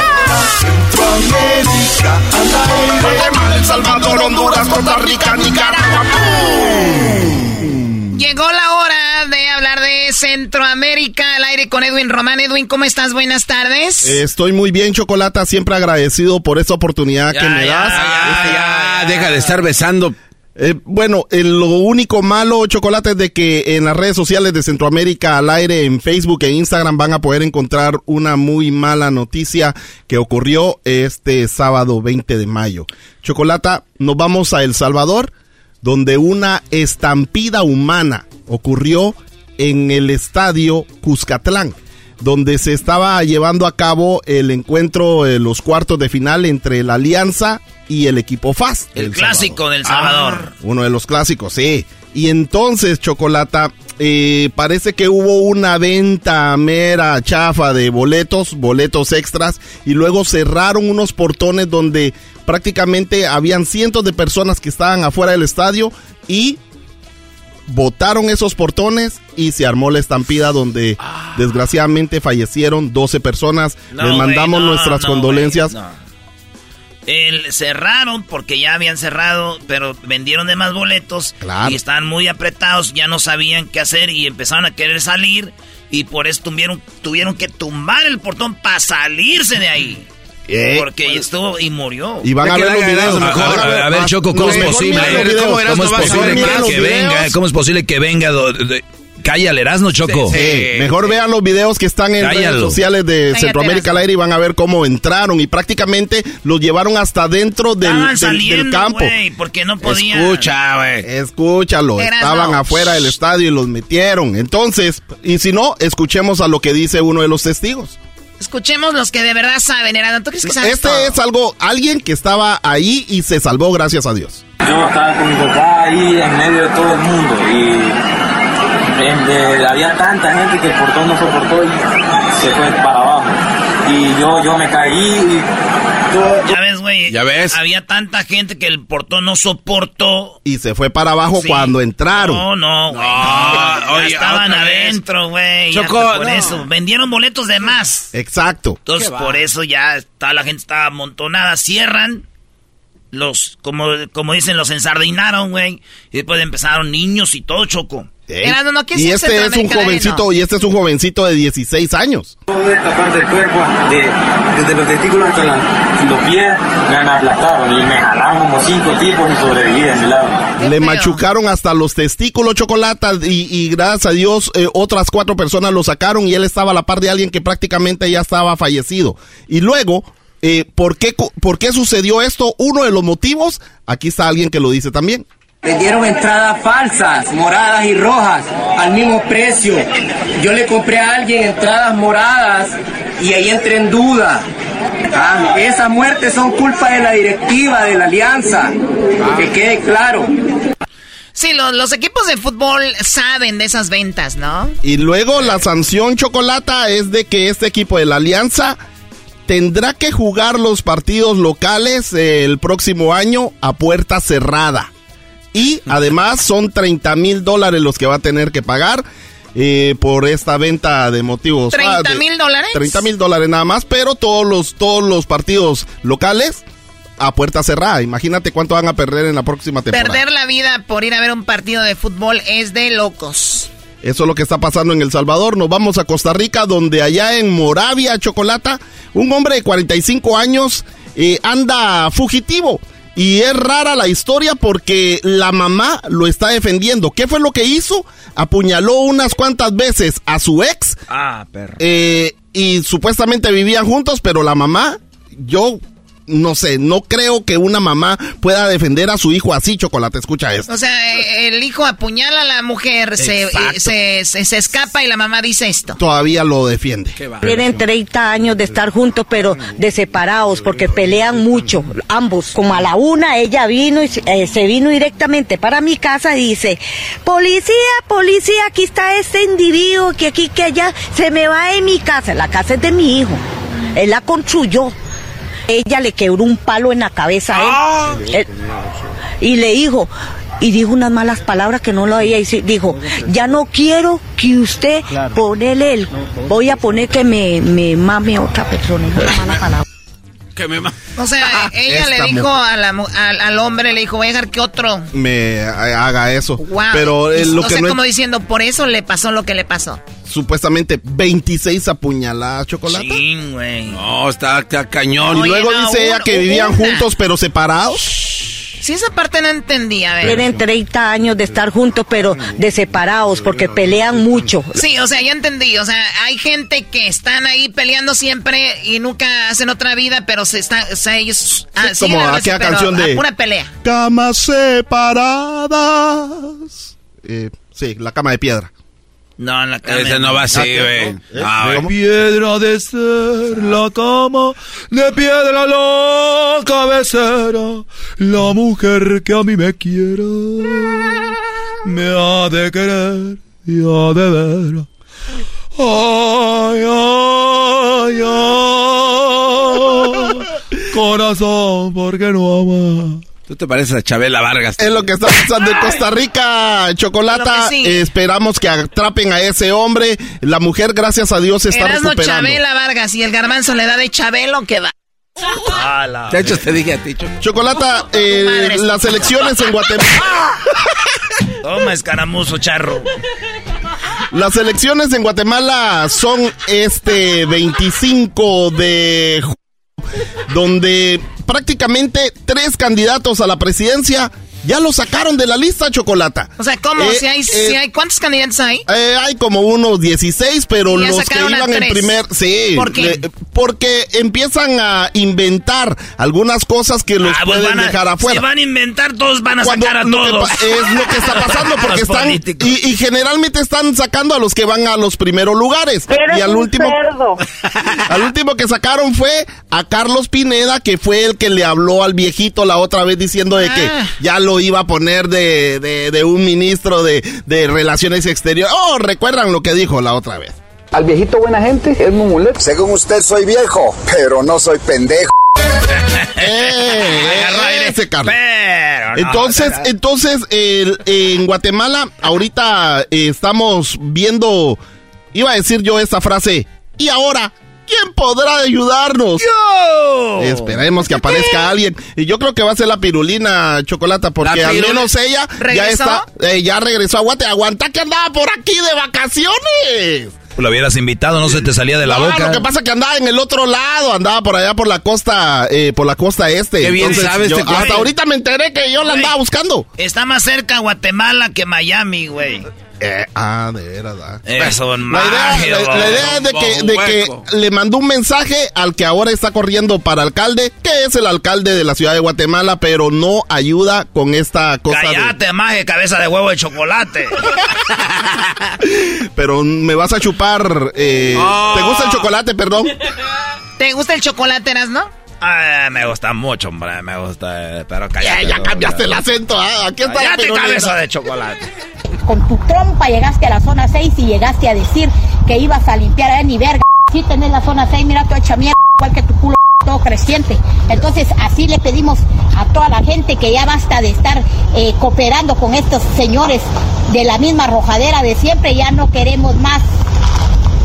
América al. Guatemala, El Salvador, Honduras, Costa Rica, Nicaragua. Llegó la hora de hablar de Centroamérica al aire con Edwin Román. Edwin, ¿cómo estás? Buenas tardes. Estoy muy bien, Chocolata. Siempre agradecido por esta oportunidad que me ya, das. Este, ya, deja de estar besando eh, bueno, eh, lo único malo, Chocolate, es de que en las redes sociales de Centroamérica al aire, en Facebook e Instagram, van a poder encontrar una muy mala noticia que ocurrió este sábado 20 de mayo. Chocolata, nos vamos a El Salvador, donde una estampida humana ocurrió en el estadio Cuscatlán donde se estaba llevando a cabo el encuentro de los cuartos de final entre la Alianza y el equipo FAS. El clásico del Salvador. Ah, uno de los clásicos, sí. Y entonces, Chocolata, eh, parece que hubo una venta mera chafa de boletos, boletos extras, y luego cerraron unos portones donde prácticamente habían cientos de personas que estaban afuera del estadio y botaron esos portones y se armó la estampida donde ah. desgraciadamente fallecieron 12 personas. Les mandamos nuestras condolencias. El, cerraron porque ya habían cerrado, pero vendieron de más boletos y estaban muy apretados, ya no sabían qué hacer y empezaron a querer salir y por eso tuvieron, tuvieron que tumbar el portón para salirse de ahí. Eh, porque estuvo y murió. Y van a ver los videos A, ver, Choco, ¿cómo es posible? ¿Cómo, es posible que, venga? ¿Cómo es posible que venga? Cállale, Erasno Choco. Mejor vean los videos que están en redes sociales de Centroamérica al aire y van a ver cómo entraron y prácticamente los llevaron hasta dentro del, del, campo. porque no podían. Escucha, güey. Escúchalo. Estaban afuera del estadio y los metieron. Entonces, y si no, escuchemos a lo que dice uno de los testigos. Escuchemos los que de verdad saben, Erasno. ¿Tú crees que sabes Este es algo, alguien que estaba ahí y se salvó, gracias a Dios. Yo estaba con mi papá ahí en medio de todo el mundo y había tanta gente que el portón no soportó y se fue para abajo. Y yo, yo me caí y... ya ves, güey. Ya ves. Había tanta gente que el portón no soportó. Y se fue para abajo cuando entraron. No, no, güey. estaban adentro, güey. Por eso. Vendieron boletos de más. Exacto. Entonces, por eso ya está, la gente estaba amontonada. Cierran. Los, como, como dicen, los ensardinaron, güey. Y después empezaron niños y todo, Choco y este es un jovencito, y este es un jovencito de 16 años. Toda esta parte del cuerpo, desde los testículos hasta los pies, me aplastaron y me jalaron como cinco tipos y sobreviví mi lado. Le machucaron hasta los testículos, chocolate, y, gracias a Dios eh, otras cuatro personas lo sacaron y él estaba a la par de alguien que prácticamente ya estaba fallecido. Y luego, eh, ¿por, qué, ¿por qué sucedió esto? Uno de los motivos, aquí está alguien que lo dice también. Vendieron entradas falsas, moradas y rojas, al mismo precio. Yo le compré a alguien entradas moradas y ahí entré en duda. Ah, esas muertes son culpa de la directiva, de la alianza. Que quede claro. Sí, los, equipos de fútbol saben de esas ventas, ¿no? Y luego la sanción chocolata es de que este equipo de la alianza tendrá que jugar los partidos locales el próximo año a puerta cerrada. Y además son 30 mil dólares los que va a tener que pagar. Eh, por esta venta de motivos. ¿30 ah, mil dólares? 30 mil dólares nada más, pero todos los, todos los partidos locales a puerta cerrada. Imagínate cuánto van a perder en la próxima temporada. Perder la vida por ir a ver un partido de fútbol es de locos. Eso es lo que está pasando en El Salvador. Nos vamos a Costa Rica, donde allá en Moravia, Chocolata, un hombre de 45 años eh, anda fugitivo. Y es rara la historia porque la mamá lo está defendiendo. ¿Qué fue lo que hizo? Apuñaló unas cuantas veces a su ex. Ah, perro. Eh, y supuestamente vivían juntos, pero la mamá, yo no sé, no creo que una mamá pueda defender a su hijo así, Chocolate, escucha esto. O sea, eh, el hijo apuñala a la mujer, se, se, se, escapa y la mamá dice esto. Todavía lo defiende. Tienen 30 años de estar juntos, pero de separados, porque pelean mucho, ambos. Como a la una, ella vino y eh, se vino directamente para mi casa y dice, policía, policía, aquí está este individuo, que aquí, que allá, se me va de mi casa. La casa es de mi hijo. Él la construyó ella le quebró un palo en la cabeza a él. Ah. Eh, y le dijo, y dijo unas malas palabras que no lo había dicho. Dijo, ya no quiero que usted ponele el, voy a poner que me, me mame a otra persona. Una mala palabra. Que me O sea, ella le dijo a la mu- al, al hombre, le dijo, voy a dejar que otro. Me haga eso. Wow. Pero eh, lo o que sea, no es- como diciendo, por eso le pasó lo que le pasó. supuestamente 26 apuñaladas, chocolate. Sí, güey. No, está, está cañón. Y luego no, dice ella que vivían una. juntos pero separados. Si esa parte no entendía, a ver. Tienen 30 años de estar juntos, pero de separados, porque pelean mucho. Sí, o sea, ya entendí. O sea, hay gente que están ahí peleando siempre y nunca hacen otra vida, pero se están, o sea, ellos ah, Sí, como aquella canción de- pura pelea. Camas separadas. Eh, sí, la cama de piedra. No, en la cama. Ese no va así, Ah, güey. ¿Eh? Ah. ¿Cómo? Piedra de ser la cama, de piedra la cabecera, la mujer que a mí me quiera, me ha de querer y ha de ver. Ay, ay, ay, corazón, ¿por qué no ama? Tú te pareces a Chabela Vargas. Es lo que está pasando en Costa Rica, Chocolata. Lo que sí. Eh, esperamos que atrapen a ese hombre. La mujer, gracias a Dios, se está Erasmo recuperando. Chabela Vargas y el garbanzo le da de Chabelo que va. De hecho, te dije a ti, Choco. Chocolata, eh, las elecciones en Guatemala. Toma, escaramuzo, charro. Las elecciones en Guatemala son este 25 de junio, donde prácticamente tres candidatos a la presidencia ya lo sacaron de la lista, Chocolata. O sea, ¿cómo? Eh, si hay, eh, si hay, ¿Cuántos candidatos hay? Eh, hay como unos 16, pero los que iban en primer... Sí. ¿Por qué? le- porque empiezan a inventar algunas cosas que los Ah, pues pueden a- dejar afuera. Si van a inventar, todos van a Cuando sacar a todos. es lo que está pasando porque están y, y generalmente están sacando a los que van a los primeros lugares Eres y al un último cerdo. al último que sacaron fue a Carlos Pineda que fue el que le habló al viejito la otra vez diciendo de que Ah. ya lo iba a poner de, de, de un ministro de, de relaciones exteriores oh recuerdan lo que dijo la otra vez Al viejito buena gente, es Mumulet. Según usted soy viejo, pero no soy pendejo. Eh, aire. ese Carlos. Pero no, Entonces, entonces el- en Guatemala ahorita eh, estamos viendo, iba a decir yo esta frase, y ahora, ¿quién podrá ayudarnos? ¡Yo! Esperemos que aparezca alguien. Y yo creo que va a ser la pirulina chocolata, porque ¿La al menos ella ya está, eh, ya regresó a Guate. Aguanta que andaba por aquí de vacaciones. Lo hubieras invitado, no se te salía de la No, boca. Lo que pasa es que andaba en el otro lado, andaba por allá por la costa, eh, por la costa este. Qué bien sabes yo- este. Hasta ahorita me enteré que yo la andaba buscando. Está más cerca Guatemala que Miami, güey. Eh, ah, de veras, ah. Eso, La idea, la, la idea es de que, de que le mandó un mensaje al que ahora está corriendo para alcalde, que es el alcalde de la ciudad de Guatemala, pero no ayuda con esta cosa de... Cállate, maje, cabeza de huevo de chocolate. Pero me vas a chupar... eh, Oh. ¿Te gusta el chocolate, perdón? ¿Te gusta el chocolate, no? Ay, me gusta mucho, hombre, me gusta, eh, pero Ya, cállate. ya cambiaste el acento, ah, Aquí está la Cállate, cabeza de chocolate. Con tu trompa llegaste a la zona 6 y llegaste a decir que ibas a limpiar a ni verga. Si tenés la zona 6, mira tu hecha mierda, igual que tu culo todo creciente. Entonces, así le pedimos a toda la gente que ya basta de estar eh, cooperando con estos señores de la misma rojadera de siempre. Ya no queremos más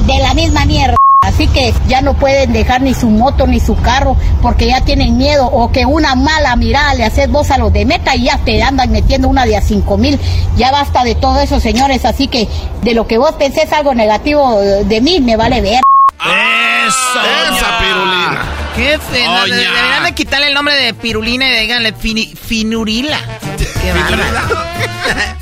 de la misma mierda. Así que ya no pueden dejar ni su moto ni su carro porque ya tienen miedo o que una mala mirada le haces vos a los de meta y ya te andan metiendo una de a cinco mil. Ya basta de todo eso, señores. Así que de lo que vos pensés algo negativo de, mí, me vale ver. Eso. Esa pirulina. Qué feo. Deberían de quitarle el nombre de pirulina y díganle fini- finurila. Qué bárbaro.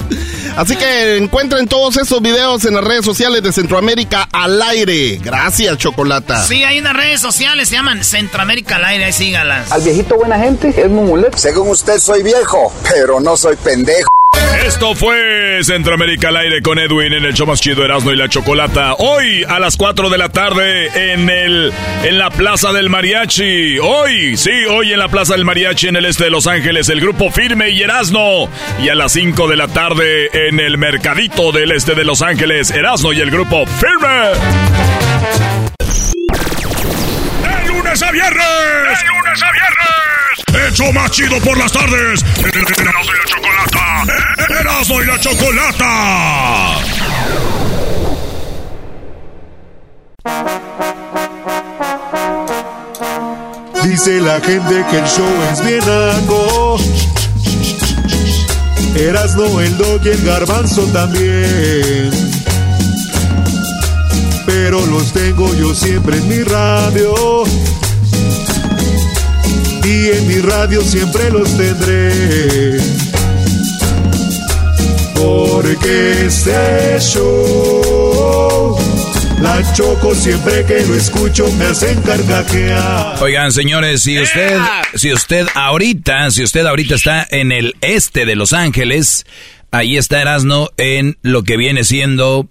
Así que encuentren todos esos videos en las redes sociales de Centroamérica al aire. Gracias, Chocolata. Sí, hay unas redes sociales, se llaman Centroamérica al aire, ahí síganlas. Al viejito buena gente, es Mumulet. Según usted soy viejo, pero no soy pendejo. Esto fue Centroamérica al aire con Edwin en el show más chido Erasmo y la Chocolata. Hoy a las 4 de la tarde en el en la Plaza del Mariachi. Hoy, sí, hoy en la Plaza del Mariachi en el este de Los Ángeles, el grupo Firme y Erasmo. Y a las 5 de la tarde en el Mercadito del este de Los Ángeles, Erasmo y el grupo Firme. Lunes a viernes. De lunes a viernes. Hecho más chido por las tardes. Erasmo y la Chocolata. Erasmo y la Chocolata. Dice la gente que el show es bien algo. Erasno, el dog y el garbanzo también. Pero los tengo yo siempre en mi radio. Y en mi radio siempre los tendré. Porque este show, la choco siempre que lo escucho me hacen carcajear. Oigan, señores, si usted, si usted ahorita, si usted ahorita está en el este de Los Ángeles, ahí está Erasno en lo que viene siendo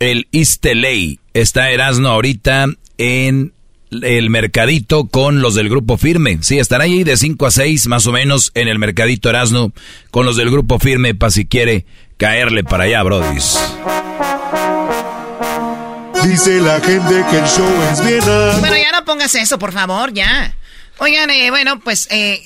el East LA. Está Erasno ahorita en el mercadito con los del grupo firme. Sí, estará ahí de 5 a 6 más o menos en el mercadito Erasno con los del grupo firme para si quiere caerle para allá, brodis. Dice la gente que el show es bien. Bueno, ya no pongas eso, por favor, ya. Oigan, eh, bueno, pues... Eh,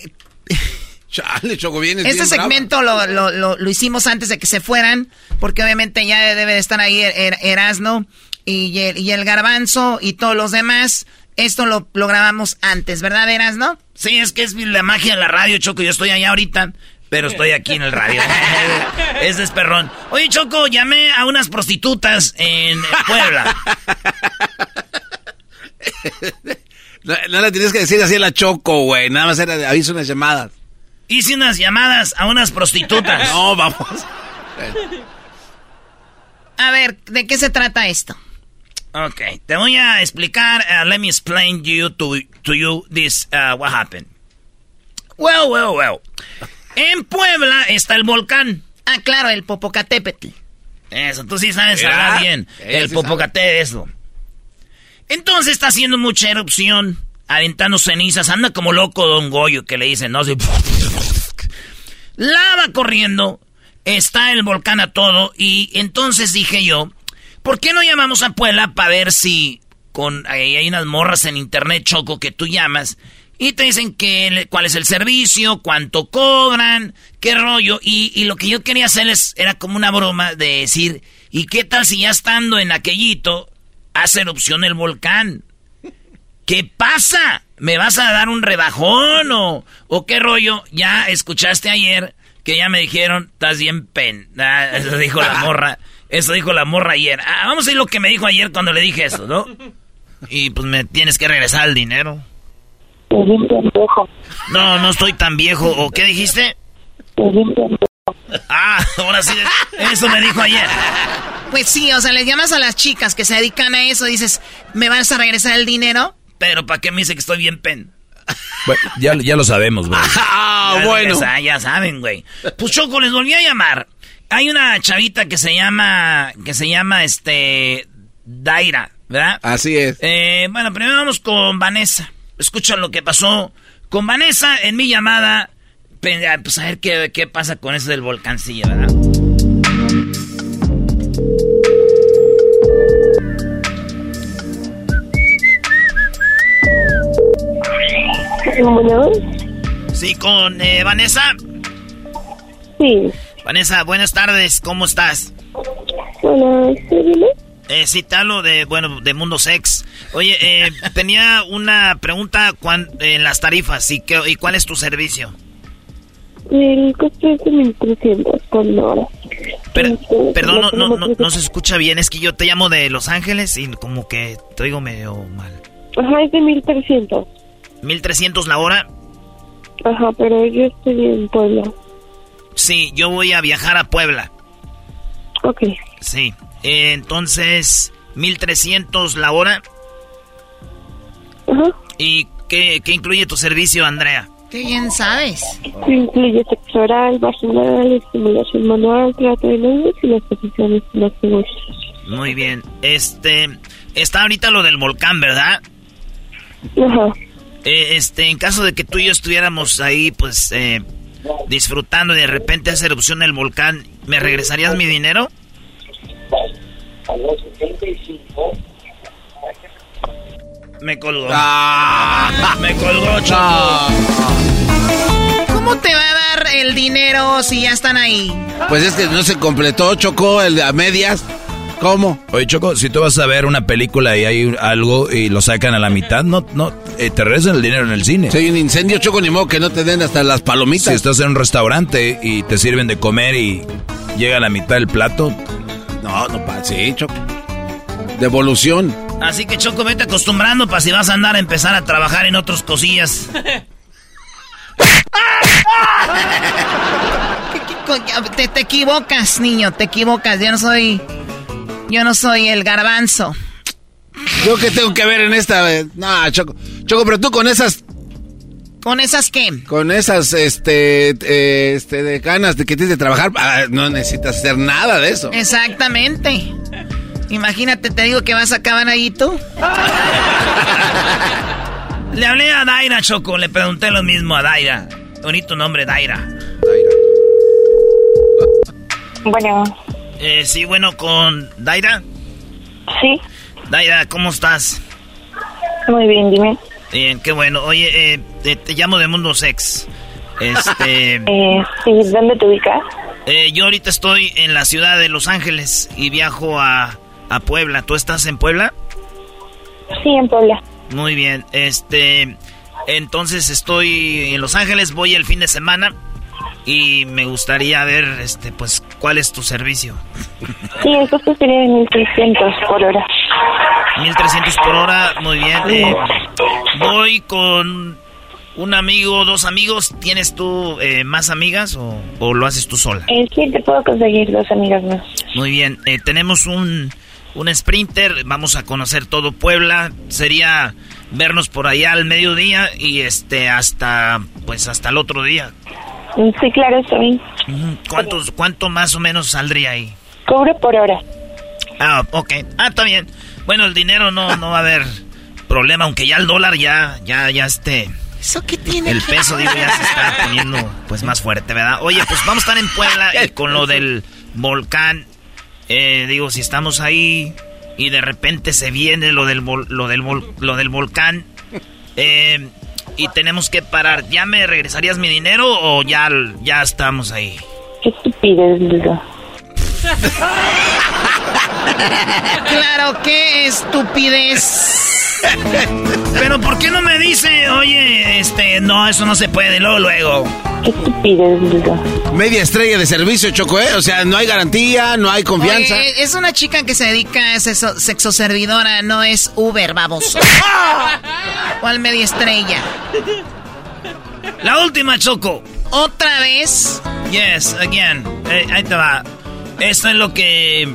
Chale, Choco, vienes Este bien segmento lo, lo, lo, lo hicimos antes de que se fueran, porque obviamente ya debe de estar ahí Er- Er- Erasno y el, y el Garbanzo y todos los demás. Esto lo, lo grabamos antes, ¿verdad, Erasno? Sí, es que es la magia de la radio, Choco. Yo estoy allá ahorita, pero estoy aquí en el radio. Ese es perrón. Oye, Choco, llamé a unas prostitutas en Puebla. No, no le tienes que decir así a la Choco, güey. Nada más era, aviso unas llamadas. Hice unas llamadas a unas prostitutas. No, vamos. A ver, ¿de qué se trata esto? Ok, te voy a explicar. uh, let me explain you to, to you this uh, what happened. Well, well, well. En Puebla está el volcán. Ah, claro, el Popocatépetl. Eso, tú sí sabes Mira, hablar bien. El sí Popocatépetl, eso. Entonces está haciendo mucha erupción, aventando cenizas. Anda como loco Don Goyo, que le dicen, no sé. Lava corriendo. Está el volcán a todo. Y entonces dije yo, ¿por qué no llamamos a Puebla para ver si con ahí hay unas morras en internet, Choco, que tú llamas y te dicen que, cuál es el servicio, cuánto cobran, qué rollo. Y, y lo que yo quería hacer es, era como una broma de decir, ¿y qué tal si ya estando en aquellito hace erupción el volcán? ¿Qué pasa? ¿Me vas a dar un rebajón o, o qué rollo? Ya escuchaste ayer que ya me dijeron, estás bien pen. Ah, eso dijo la morra. Eso dijo la morra ayer. Ah, vamos a ir lo que me dijo ayer cuando le dije eso, ¿no? Y pues me tienes que regresar el dinero. No, no estoy tan viejo. ¿O qué dijiste? Ah, ahora sí. Eso me dijo ayer. Pues sí, o sea, les llamas a las chicas que se dedican a eso, dices, ¿me vas a regresar el dinero? Pero ¿para qué me dice que estoy bien pen? Bueno, ya, ya lo sabemos, bro. Ah, bueno. Ya, saben, güey. Pues Choco, les volví a llamar. Hay una chavita que se llama, que se llama, este, Daira, ¿verdad? Así es. Eh, bueno, primero vamos con Vanessa. Escucha lo que pasó con Vanessa en mi llamada. Ah, Pues a ver qué, qué pasa con eso del volcancillo, ¿verdad? Bueno, Sí, con eh, Vanessa. sí. Vanessa, buenas tardes, ¿cómo estás? Hola, ¿sí? Eh, sí, te hablo de, bueno, de Mundo Sex. Oye, eh, tenía una pregunta en las tarifas y, qué, y cuál es tu servicio. El costo es de 1300 por hora. Per- perdón, no, no, no, tenemos no se escucha bien, es que yo te llamo de Los Ángeles y como que te oigo medio mal. Ajá, es de 1300. 1300 la hora. Ajá, pero yo estoy en Puebla. Sí, yo voy a viajar a Puebla. Ok. Sí. Eh, entonces, 1300 la hora. Ajá. ¿Y qué, qué incluye tu servicio, Andrea? Qué bien sabes. Incluye sexo oral, vaginal, estimulación manual, trato de niños y las posiciones más seguras. Muy bien. Este, está ahorita lo del volcán, ¿verdad? Ajá. Eh, este, en caso de que tú y yo estuviéramos ahí, pues, eh, disfrutando y de repente hace erupción el volcán, ¿me regresarías mi dinero? Me colgó. Me colgó, Choco. ¿Cómo te va a dar el dinero si ya están ahí? Pues es que no se completó, chocó el de a medias. ¿Cómo? Oye, Choco, si tú vas a ver una película y hay algo y lo sacan a la mitad, no, no, eh, te regresan el dinero en el cine. Si hay un incendio, Choco, ni modo que no te den hasta las palomitas. Si estás en un restaurante y te sirven de comer y llega a la mitad del plato. No, no pasa, sí, Choco. Devolución. Así que, Choco, vete acostumbrando para si vas a andar a empezar a trabajar en otras cosillas. Te, te equivocas, niño, te equivocas. Yo no soy. Yo no soy el garbanzo. ¿Yo qué tengo que ver en esta? No, Choco. Choco, pero tú con esas. ¿Con esas qué? Con esas, este, eh, este, de ganas de que tienes de trabajar, ah, no necesitas hacer nada de eso. Exactamente. Imagínate, te digo que vas a acabar ahí tú. le hablé a Daira, Choco, le pregunté lo mismo a Daira. Bonito nombre, Daira. Daira. Bueno. Eh, sí, bueno, con Daira. Sí. Daira, ¿cómo estás? Muy bien, dime. Bien, qué bueno. Oye, eh, te, llamo de Mundo Sex. Este. eh, sí, ¿dónde te ubicas? Eh, yo ahorita estoy en la ciudad de Los Ángeles y viajo a, a Puebla. ¿Tú estás en Puebla? Sí, en Puebla. Muy bien. Este. Entonces estoy en Los Ángeles, voy el fin de semana y me gustaría ver, este, pues, cuál es tu servicio. Sí, el costo sería de 1300 por hora. 1300 por hora, muy bien. Eh, voy con un amigo, dos amigos. ¿Tienes tú eh, más amigas o, lo haces tú sola? Eh, sí, te puedo conseguir dos amigas más. Muy bien. Eh, tenemos un, un sprinter. Vamos a conocer todo Puebla. Sería vernos por allá al mediodía y este hasta pues hasta el otro día. Sí, claro, bien. ¿Cuántos, ¿Cuánto más o menos saldría ahí? Cobre por hora. Ah, ok. Ah, está bien. Bueno, el dinero no, no va a haber problema, aunque ya el dólar ya, ya, ya esté... ¿Eso qué tiene? El peso, digo, ya se está poniendo pues más fuerte, ¿verdad? Oye, pues vamos a estar en Puebla y con lo del volcán, eh, digo, si estamos ahí y de repente se viene lo del, lo del, lo del volcán, eh, y tenemos que parar. ¿Ya me regresarías mi dinero o ya, ya estamos ahí? Qué estupidez, claro, qué estupidez. Pero ¿por qué no me dice, oye, este, no, eso no se puede, luego, luego? Qué estupidez, Media estrella de servicio, Choco, ¿eh? O sea, no hay garantía, no hay confianza. es una chica que se dedica a sexo, sexo servidora, no es Uber, vamos. ¿Cuál media estrella? La última, Choco. ¿Otra vez? Yes, again. Eh, ahí te va. Esto es lo que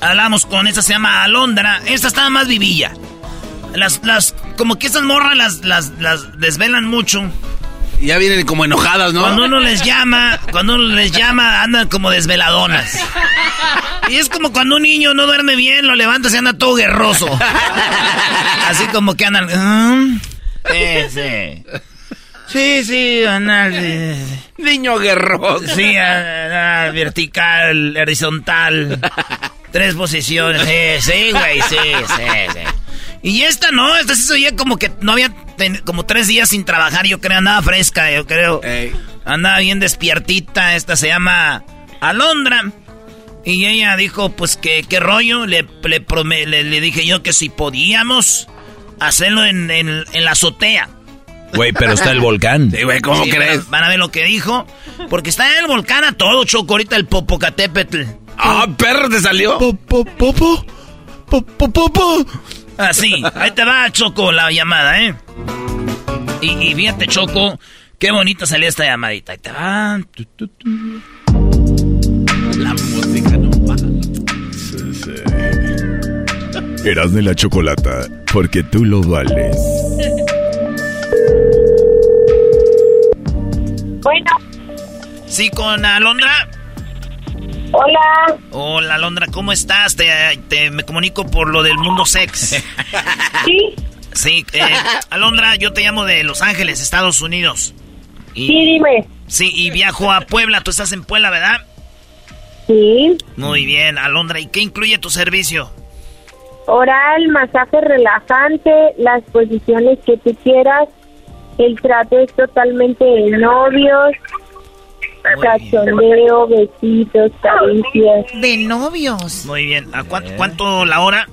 hablamos con esta, se llama Alondra. Esta está más vivilla. Las, las, como que estas morras las, las, las desvelan mucho. Ya vienen como enojadas, ¿no? Cuando uno les llama, cuando uno les llama, andan como desveladonas. Y es como cuando un niño no duerme bien, lo levanta y anda todo guerroso. Así como que andan. ¿ah? Sí, sí. Sí, andan. Niño guerroso. Sí, vertical, horizontal. Tres posiciones. Sí, sí, güey, sí, sí, sí. Y esta no, esta sí se como que no había como tres días sin trabajar, yo creo, andaba fresca, yo creo. Andaba bien despiertita, esta se llama Alondra. Y ella dijo, pues que qué rollo, le, le, le, dije yo que si podíamos hacerlo en, en, la azotea. Güey, pero está el volcán. Sí, güey, ¿cómo crees? Van a ver lo que dijo. Porque está en el volcán a todo, Choco, ahorita el Popocatépetl. ¡Ah, perro, te salió! ¿Popo? ¿Popo? Así, ahí te va, Choco, la llamada, ¿eh? Y, y fíjate, Choco, qué bonita salió esta llamadita. Ahí te va. La música no va. Eras de la chocolata, porque tú lo vales. Bueno. Sí, con Alondra. Hola. Hola, Alondra, ¿cómo estás? Te, me comunico por lo del mundo sex. Sí. Sí, eh, Alondra, yo te llamo de Los Ángeles, Estados Unidos. sí, dime. Sí, y viajo a Puebla. Tú estás en Puebla, ¿verdad? Sí. Muy bien, Alondra. ¿Y qué incluye tu servicio? Oral, masaje relajante, las posiciones que tú quieras. El trato es totalmente de novios. Cachondeo, besitos, caricias. De novios. Muy bien. ¿A cuán- cuánto la hora?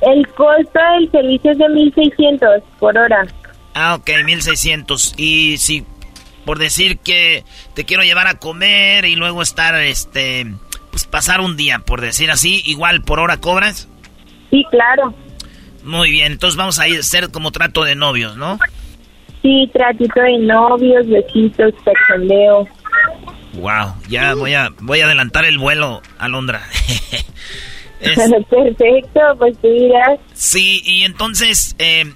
El costo del servicio es de 1600 por hora. Ah, ok, 1600. Y si, por decir que te quiero llevar a comer y luego estar, este, pues pasar un día, por decir así, igual por hora cobras. Sí, claro. Muy bien, entonces vamos a ir a hacer como trato de novios, ¿no? Sí, tratito de novios, besitos, cachondeo. Wow, ya voy a, voy a adelantar el vuelo a Londra. Es- Perfecto, pues tú dirás. sí, y entonces, eh,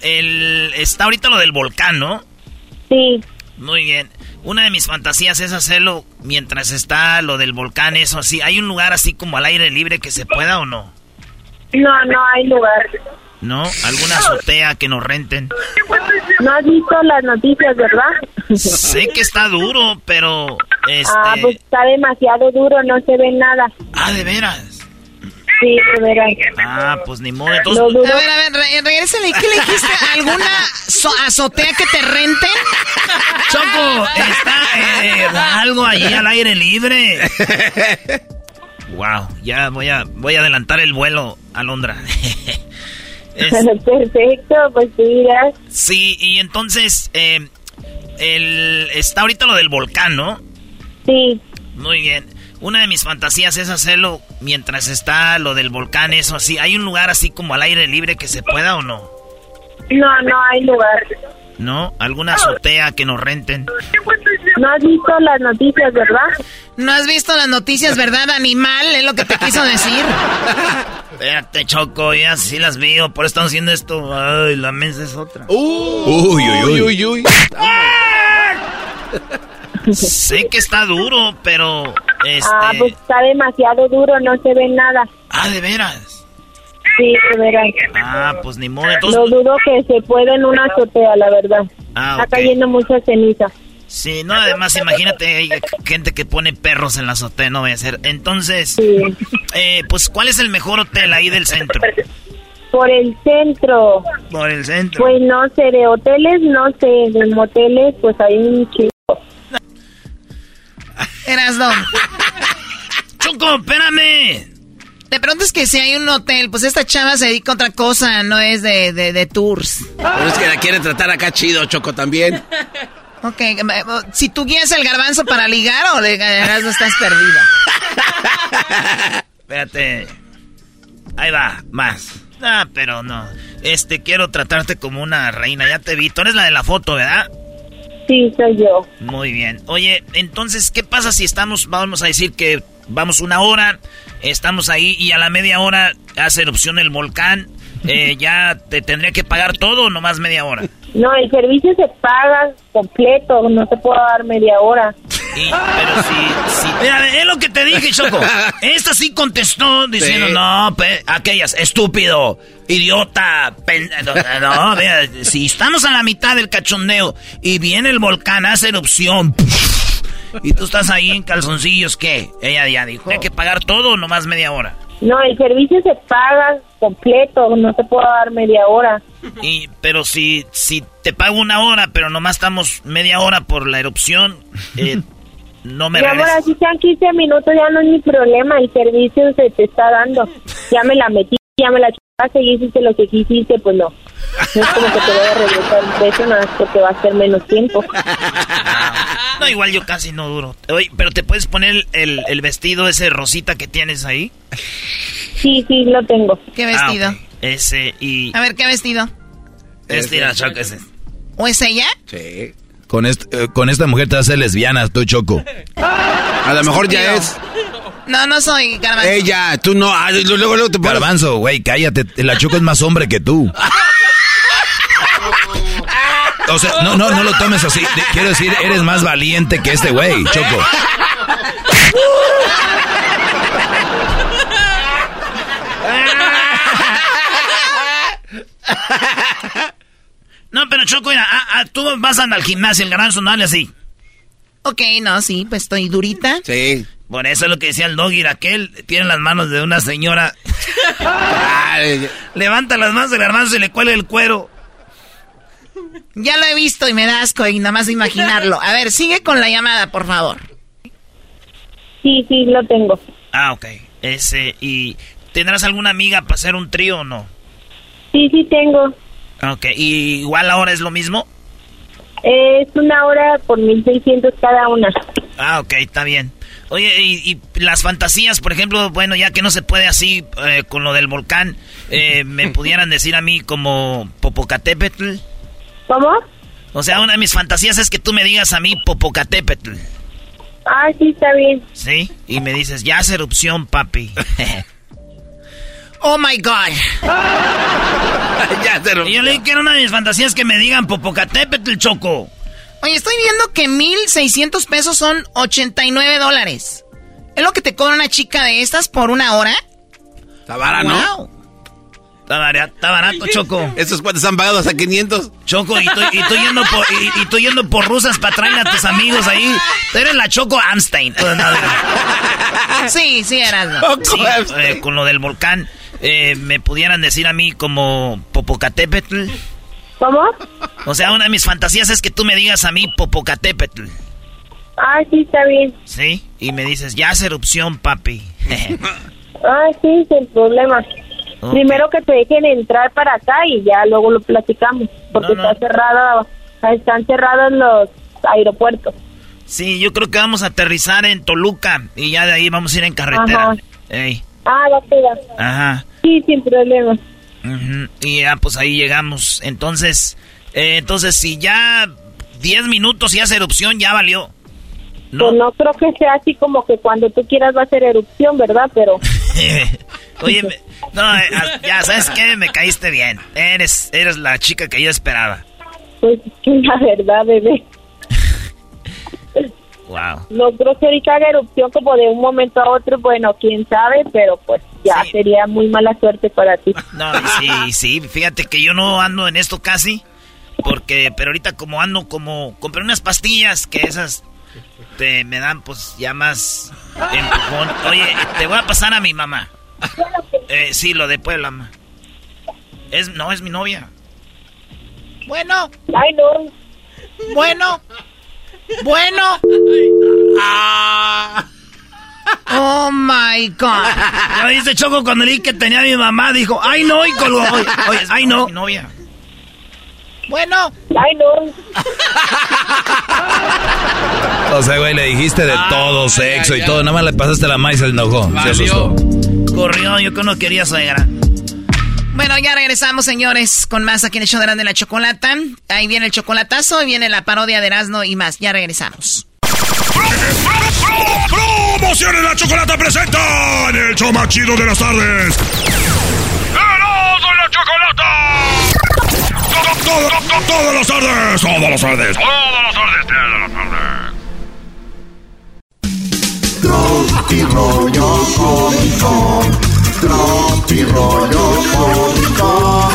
el, está ahorita lo del volcán, ¿no? Sí. Muy bien. Una de mis fantasías es hacerlo mientras está lo del volcán, eso así. ¿Hay un lugar así como al aire libre que se pueda o no? No, no hay lugar. ¿No? ¿Alguna azotea que nos renten? No has visto las noticias, ¿verdad? Sé que está duro, pero... Este... Ah, pues está demasiado duro, no se ve nada. Ah, de veras. Sí, de veras. Ah, pues ni modo. Entonces... A ver, a ver, re- regrésale. ¿Qué le dijiste? ¿Alguna so- azotea que te renten? Choco, está eh, algo allí al aire libre. Wow, ya voy a voy a adelantar el vuelo a Londra. Es- Perfecto, pues dirás. sí, y entonces eh, el está ahorita lo del volcán, ¿no? Sí. Muy bien. Una de mis fantasías es hacerlo mientras está lo del volcán, eso así. ¿Hay un lugar así como al aire libre que se pueda o no? No, no hay lugar. ¿No? ¿Alguna azotea que nos renten? No has visto las noticias, ¿verdad? No has visto las noticias, ¿verdad, animal? Es lo que te quiso decir. Espérate, Choco, ya sí las veo, por eso estamos haciendo esto. Ay, la mesa es otra. Uy, uy, uy. uy. Sé que está duro, pero... Este... Ah, pues está demasiado duro, no se ve nada. Ah, ¿de veras? Sí, de veras. Ah, pues ni modo, entonces... No dudo que se pueda en una azotea, la verdad. Ah, Está cayendo mucha ceniza. Sí, no, además imagínate hay gente que pone perros en la azotea, no voy a hacer. Entonces, eh, pues, ¿cuál es el mejor hotel ahí del centro? Por el centro, Por el centro. pues no sé, de hoteles, no sé, de moteles, pues hay un chico. Eras don. Choco, espérame. De pronto es que si hay un hotel, pues esta chava se dedica a otra cosa, no es de, de, de tours. Pero es que la quiere tratar acá chido, Choco, también. Ok, eh, si tú guías el garbanzo para ligar o de no estás perdida. Espérate. Ahí va, más. Ah, pero no. Este, quiero tratarte como una reina. Ya te vi. Tú eres la de la foto, ¿verdad? Sí, soy yo. Muy bien. Oye, entonces, ¿qué pasa si estamos, vamos a decir que vamos una hora, estamos ahí y a la media hora hace erupción el volcán? Eh, ¿Ya te tendría que pagar todo o nomás media hora? No, el servicio se paga completo, no se puede dar media hora. Y- pero si, si- Mira, es lo que te dije, Choco. Esta sí contestó diciendo, Sí. no, pe- aquellas, estúpido, idiota, pen- no, no, mira, si estamos a la mitad del cachondeo y viene el volcán, hace erupción, y tú estás ahí en calzoncillos, ¿qué? Ella ya dijo, ¿hay que pagar todo o nomás media hora? No, el servicio se paga completo, no se puede dar media hora. Y, pero si, si te pago una hora, pero nomás estamos media hora por la erupción, eh, no me amor, regresas. así sean 15 minutos, ya no es mi problema, el servicio se te está dando. Ya me la metí, ya me la chupaste y hiciste lo que quisiste, pues no. No es como que te voy a regresar un beso, nada más porque va a ser menos tiempo. No, igual yo casi no duro. Oye, pero te puedes poner el, el vestido ese rosita que tienes ahí. Sí, sí, lo tengo. ¿Qué vestido? Ah. Ese y... A ver, ¿qué vestido? Este, Choco, ese. ¿O es ella? Sí. Con, est- eh, con esta mujer te vas a hacer lesbiana, tú Choco. A lo mejor ya es. No, no soy garbanzo. Ella, tú no. ah, Luego, luego te pones- Garbanzo, güey, cállate. La Choco es más hombre que tú. O sea, no, no, no lo tomes así. Quiero decir, eres más valiente que este güey, Choco. No, pero Choco, mira, ah, ah, tú vas al gimnasio, el garbanzo no hable así. Ok, no, sí, pues estoy durita. Sí. Por eso es lo que decía el doggy, aquel tiene las manos de una señora. Levanta las manos del garbanzo y le cuelga el cuero. Ya lo he visto y me da asco y nada más de imaginarlo. A ver, sigue con la llamada, por favor. Sí, sí, lo tengo. Ah, ok. Ese, ¿Y tendrás alguna amiga para hacer un trío o no? Sí, sí tengo. Ok, ¿y igual ahora es lo mismo? Es una hora por 1600 cada una. Ah, ok, está bien. Oye, y, y las fantasías, por ejemplo, bueno, ya que no se puede así eh, con lo del volcán, eh, ¿me pudieran decir a mí como Popocatépetl? ¿Cómo? O sea, una de mis fantasías es que tú me digas a mí Popocatépetl. Ah, sí, está bien. ¿Sí? Y me dices, ya hace erupción, papi. Oh my God. ya se Y yo le dije que era una de mis fantasías que me digan Popocatépetl, Choco. Oye, estoy viendo que 1.600 pesos son 89 dólares. ¿Es lo que te cobra una chica de estas por una hora? Está barato, ¿no? Está barato, está barato, Choco. ¿Esos cuantos han pagado hasta 500? Choco, y estoy, y estoy yendo, por, y, y estoy yendo por rusas para traer a tus amigos ahí. Tú eres la Choco Amstein. sí, sí, eras. Sí, eh, con lo del volcán, eh, ¿me pudieran decir a mí como Popocatépetl? ¿Cómo? O sea, una de mis fantasías es que tú me digas a mí Popocatépetl. Ah, sí, está bien. ¿Sí? Y me dices, ya hace erupción, papi. Ah, sí, sin problema. Primero que te dejen entrar para acá y ya luego lo platicamos. Porque No, no. está cerrada, están cerrados los aeropuertos. Sí, yo creo que vamos a aterrizar en Toluca y ya de ahí vamos a ir en carretera. Ajá. Ey, Ah, va a ajá. Sí, sin problema. Ujú, Y ya, pues ahí llegamos. Entonces, eh, entonces si ya 10 minutos y hace erupción, ya valió. Pues no creo que sea así como que cuando tú quieras va a ser erupción, ¿verdad? Pero Oye, me- no, eh, ah, ya, ¿sabes qué? Me caíste bien. Eres, eres la chica que yo esperaba. pues la verdad, bebé. Wow. No creo que ahorita haga erupción como de un momento a otro. Bueno, quién sabe, pero pues ya sería muy mala suerte para ti. No, sí, sí, fíjate que yo no ando en esto casi. Porque, pero ahorita como ando como, compré unas pastillas que esas te, me dan pues ya más empujón. Oye, te voy a pasar a mi mamá. Eh, sí, lo de Puebla, ma. Es, no, es mi novia. Bueno. Ay, no. Bueno. Bueno. Ah. Oh my God. Ya viste, Choco, cuando le dije que tenía a mi mamá, dijo, ay no, y colgó. Oye, oye, ay no. Mi novia. Bueno. Ay, no. O sea, güey, le dijiste de todo, sexo y todo. Nada más le pasaste la maíz y se enojó. Se asustó. Corrió, yo que no quería suegra. Bueno, ya regresamos, señores, con más aquí en el show de Erasmo la Chocolata. Ahí viene el chocolatazo y viene la parodia de Erasmo y más. Ya regresamos. Promociones La Chocolata presenta en el show más chido de las tardes. ¡Erasmo y la Chocolata! Todo, todo, todo, todas las tardes, todas las tardes, todas las tardes, todas las tardes. Tropi rollo cómico. Tropi rollo cómico.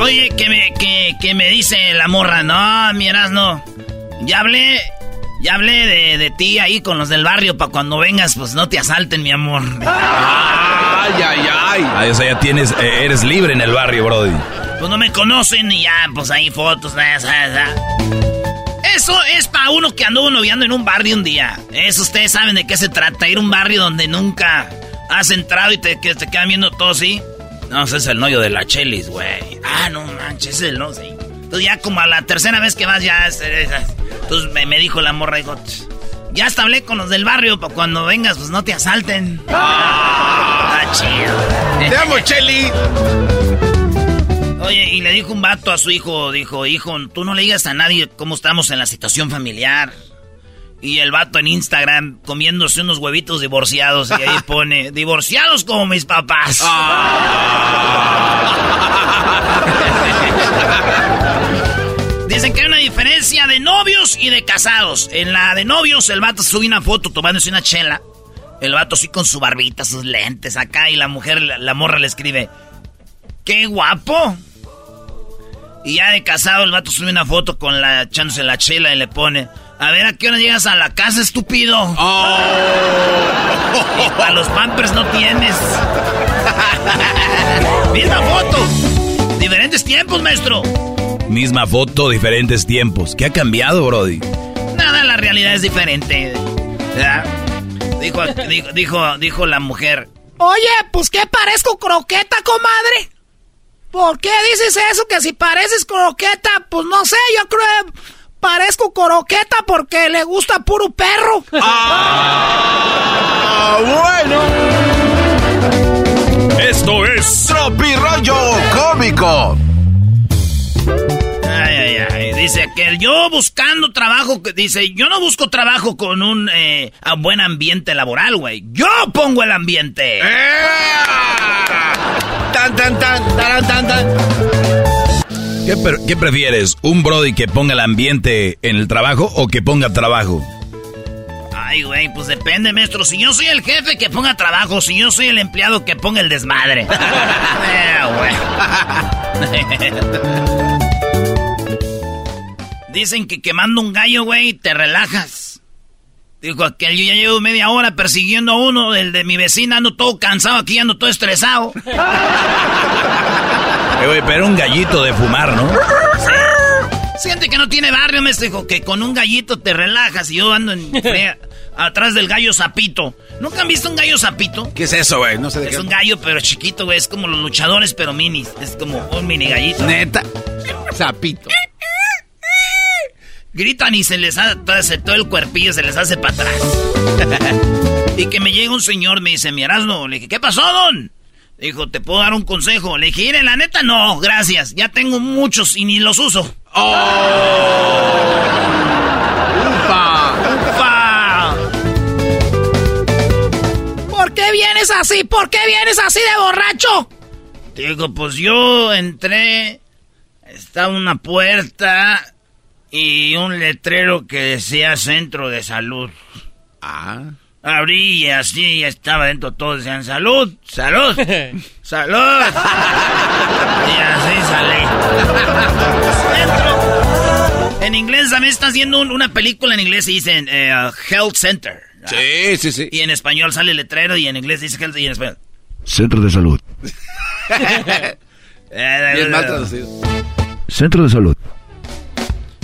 Oye, que me, que, que me dice la morra, no, mi Erasmo, ya hablé, ya hablé de, de ti ahí con los del barrio, para cuando vengas, pues no te asalten, mi amor. Ay, ay, ay. Ay, o sea, ya tienes, eh, eres libre en el barrio, Brody. Pues no me conocen y ya, pues ahí fotos, ya. Eso es para uno que anduvo noviando en un barrio un día. Eso ustedes saben de qué se trata, ir a un barrio donde nunca has entrado y te, que te quedan viendo todo así. No, ese es el novio de la Chelis, güey. Ah, no manches, ese es el no, sí. Entonces ya como a la tercera vez que vas ya... es- es- es- Entonces me, me dijo la morra, dijo... "Tch, Ya hasta hablé con los del barrio, para cuando vengas, pues no te asalten. Ah, chido. Te amo, Cheli. Oye, y le dijo un vato a su hijo, dijo, hijo, tú no le digas a nadie cómo estamos en la situación familiar. Y el vato en Instagram comiéndose unos huevitos divorciados y ahí pone, divorciados como mis papás. Dicen que hay una diferencia de novios y de casados. En la de novios, el vato sube una foto tomándose una chela. El vato sí con su barbita, sus lentes acá. Y la mujer, la, la morra le escribe: ¡Qué guapo! Y ya de casado el vato sube una foto con la echándose la chela y le pone, a ver a qué hora llegas a la casa, estúpido. Oh. Y para los pampers no tienes. Misma foto. Diferentes tiempos, maestro. Misma foto, diferentes tiempos. ¿Qué ha cambiado, Brody? Nada, la realidad es diferente. Dijo, dijo, dijo, dijo la mujer. Oye, pues ¿qué parezco croqueta, comadre? ¿Por qué dices eso? Que si pareces croqueta, pues no sé, yo creo que parezco croqueta porque le gusta puro perro. Ah, bueno. Esto es Tropirollo Cómico. Ay, ay, ay. Dice aquel, yo buscando trabajo, que- dice, yo no busco trabajo con un eh, a buen ambiente laboral, güey. Yo pongo el ambiente. Tan, tan, tan, tan, tan, tan. ¿Qué, pre- qué prefieres? ¿Un Brody que ponga el ambiente en el trabajo o que ponga trabajo? Ay, güey, pues depende, maestro. Si yo soy el jefe, que ponga trabajo. Si yo soy el empleado, que ponga el desmadre. Eh. Dicen que quemando un gallo, güey, te relajas. Dijo aquel, yo ya llevo media hora persiguiendo a uno, el de mi vecina, ando todo cansado aquí, ando todo estresado. Eh, güey, pero un gallito de fumar, ¿no? Siente que no tiene barrio, me dijo que con un gallito te relajas y yo ando en atrás del gallo zapito. ¿Nunca han visto un gallo zapito? ¿Qué es eso, güey? No sé de Es qué. un gallo, pero chiquito, güey. Es como los luchadores, pero minis. Es como un mini gallito. Neta. Zapito. Gritan y se les hace todo el cuerpillo, se les hace para atrás. y que me llega un señor, me dice, mi Erasmo. Le dije, ¿qué pasó, don? Dijo, ¿te puedo dar un consejo? Le dije, mire, la neta, no, gracias. Ya tengo muchos y ni los uso. ¡Upa! ¡Ufa! ¿Por qué vienes así? ¿Por qué vienes así de borracho? Digo, pues yo entré, estaba una puerta y un letrero que decía centro de salud. Ah. Abrí y así estaba dentro, todos decían salud, salud, salud. y así salí. En inglés también está haciendo un- una película en inglés y dicen eh, Health Center. Sí, sí, sí. Y en español sale el letrero y en inglés dice Health y en español. Centro de Salud. Bien mal traducido. Centro de Salud.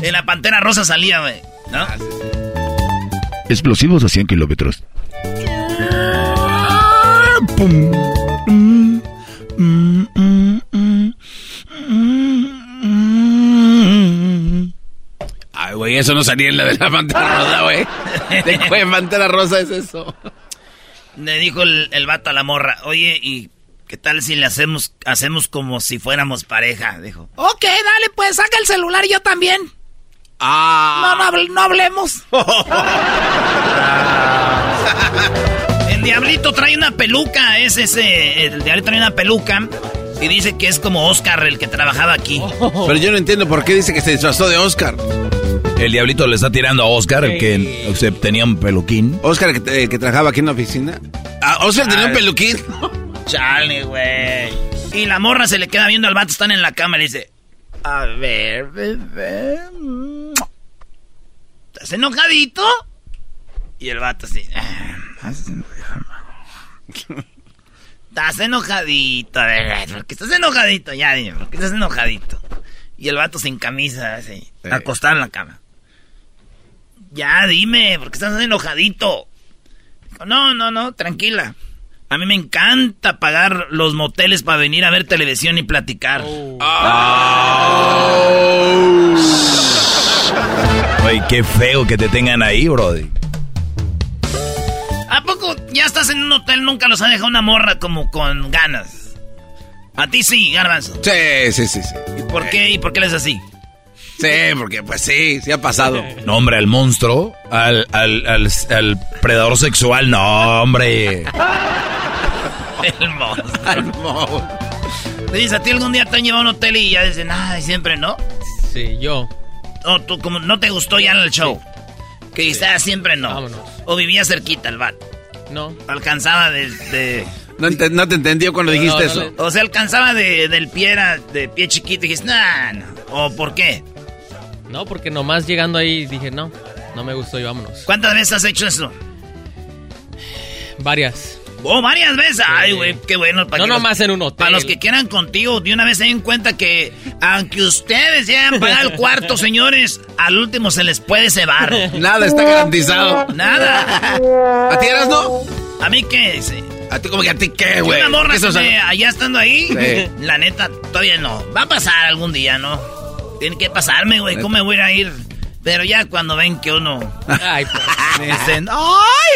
En la pantera rosa salía, güey. ¿No? Ah, Explosivos a 100 kilómetros. Ay, güey, eso no salía en la de la pantera rosa, güey. ¿De qué pantera rosa es eso? Le dijo el, el vato a la morra, oye, ¿y qué tal si le hacemos, hacemos como si fuéramos pareja? Dijo. Ok, dale, pues saca el celular y yo también. Ah. No, no, hable- no hablemos. El diablito trae una peluca, es ese, el diablito trae una peluca y dice que es como Oscar el que trabajaba aquí. Pero yo no entiendo por qué dice que se disfrazó de Oscar. El diablito le está tirando a Oscar, el que o sea, tenía un peluquín. Oscar, el que, el que trabajaba aquí en la oficina. Ah, Oscar tenía un peluquín. Chale, güey. Y la morra se le queda viendo al vato, están en la cama y le dice, a ver, bebé. ¿Estás enojadito? Y el vato así. "Ah, Estás enojadito, a ver, ¿por qué estás enojadito? Ya, dime, ¿por qué estás enojadito? Y el vato sin camisa, así, acostado en la cama. Ya, dime, ¿por qué estás enojadito? Dijo, no, no, no, tranquila. A mí me encanta pagar los moteles para venir a ver televisión y platicar. Oye, qué feo que te tengan ahí, Brody. ¿A poco ya estás en un hotel? Nunca los ha dejado una morra como con ganas. A ti sí, Garbanzo. Sí, sí, sí, sí. ¿Y por qué? ¿Y por qué les así? Sí, porque pues sí, sí ha pasado. No, hombre, al monstruo, al, al, al, al predador sexual, no, hombre. El monstruo. Dices, ¿a ti algún día te han llevado a un hotel y ya dicen, ay, siempre no? Sí, yo. O tú, como no te gustó ya en el show. Que dices, "Ah, siempre no. Vámonos. O vivía cerquita el vato. No. Alcanzaba de, de- No, te entendió cuando dijiste eso. O sea, alcanzaba de, del pie, era de pie chiquito y dijiste, nah, no. ¿O por qué? No, porque nomás llegando ahí dije, no, no me gustó y vámonos. ¿Cuántas veces has hecho eso? Varias. Oh, varias veces. Ay, güey, qué bueno. Para no nomás en un hotel. Para los que quieran contigo, de una vez se den cuti que, aunque ustedes llegan a pagar el cuarto, señores, al último se les puede cebar. Nada está garantizado. Nada. ¿A ti eras no? ¿A mí qué? dice? ¿A ti como que a ti qué, güey? Una morra allá estando ahí, la neta, todavía no. Va a pasar algún día, ¿no? Tiene que pasarme, güey. ¿Cómo me voy a ir? Pero ya cuando ven que uno... Ay, pues. me dicen, ¡ay,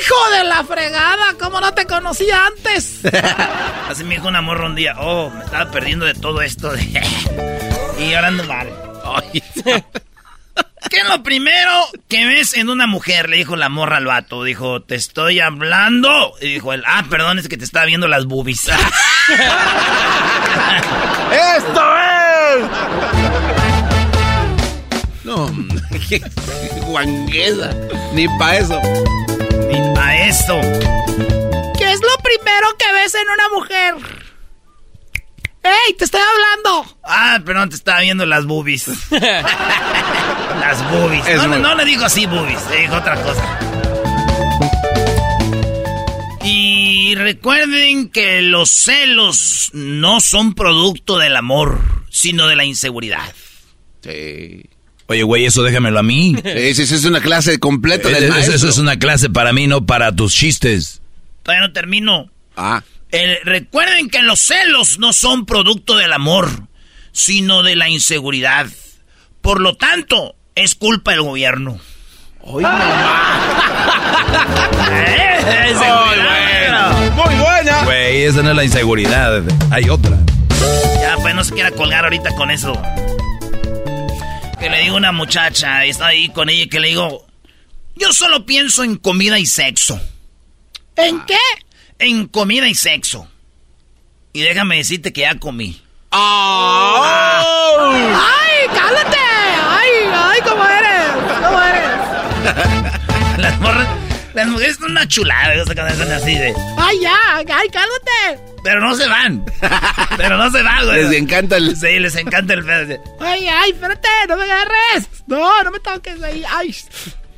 hijo de la fregada! ¿Cómo no te conocí antes? Así me dijo una morra un día, oh, me estaba perdiendo de todo esto. y ahora ando mal. ¿Qué es lo primero que ves en una mujer? Le dijo la morra al vato. Dijo, te estoy hablando. Y dijo él, ah, perdón, es que te estaba viendo las boobies. ¡Esto es! No, guanguesa. Ni pa' eso. Ni pa' eso. ¿Qué es lo primero que ves en una mujer? ¡Ey, te estoy hablando! Ah, perdón, te estaba viendo las boobies. las boobies. No, no, le digo así boobies, le digo otra cosa. Y recuerden que los celos no son producto del amor, sino de la inseguridad. Sí. Oye, güey, eso déjamelo a mí. Esa es una clase completa del eso, eso es una clase para mí, no para tus chistes. Todavía no termino. Ah. recuerden que los celos no son producto del amor, sino de la inseguridad. Por lo tanto, es culpa del gobierno. ¡Ay, Muy buena. Güey, esa no es la inseguridad. Hay otra. Ya, pues no se quiera colgar ahorita con eso que le digo a una muchacha, y está ahí con ella, que le digo, yo solo pienso en comida y sexo. ¿En qué? En comida y sexo. Y déjame decirte que ya comí. ¡Oh! ¡Ay, cállate! ¡Ay, ay, cómo eres! ¿Cómo eres? las morras, las mujeres son una chulada, son así de... ¡Ay, ya! ¡Ay, cállate! Pero no se van. Pero no se van, güey. Les encanta el. Sí, les encanta el pedo. Ay, ay, espérate, no me agarres. No, no me toques ahí. Ay,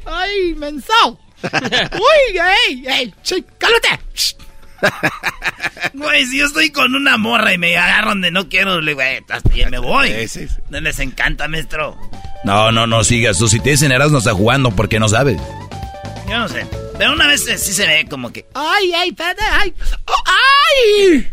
ay, menso. Uy, ey, ey, cálmate. Güey, si yo estoy con una morra y me agarran donde no quiero, le güey, hasta me voy. Sí, sí, No les encanta, maestro. No, no, no sigas. Tú si te dicen Eras no está jugando porque no sabes. Yo no sé. Pero una vez sí se ve como que. ¡Ay, ay, espérate! ¡Ay! Oh, ¡Ay!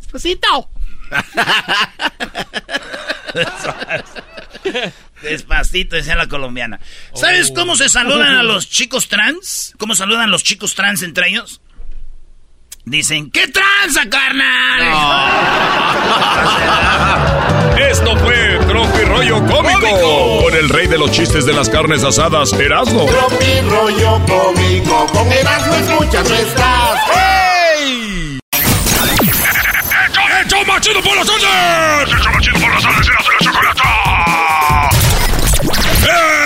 ¡Despacito! Despacito, decía la colombiana. ¿Sabes cómo se saludan a los chicos trans? ¿Cómo saludan los chicos trans entre ellos? Dicen, ¿qué tranza, carnal? Esto fue Tropi Rollo cómico, con el rey de los chistes de las carnes asadas, Erasmo. Tropi Rollo Cómico, con Erasmo escuchas no estás. ¡Hey! ¡Hecho machido por las tardes! ¡Hecho machido por las tardes, Erasmo la chocolata!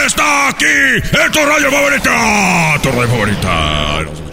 ¡Está aquí! ¡Es tu rayo favorita! ¡Tu favorita! Erasmo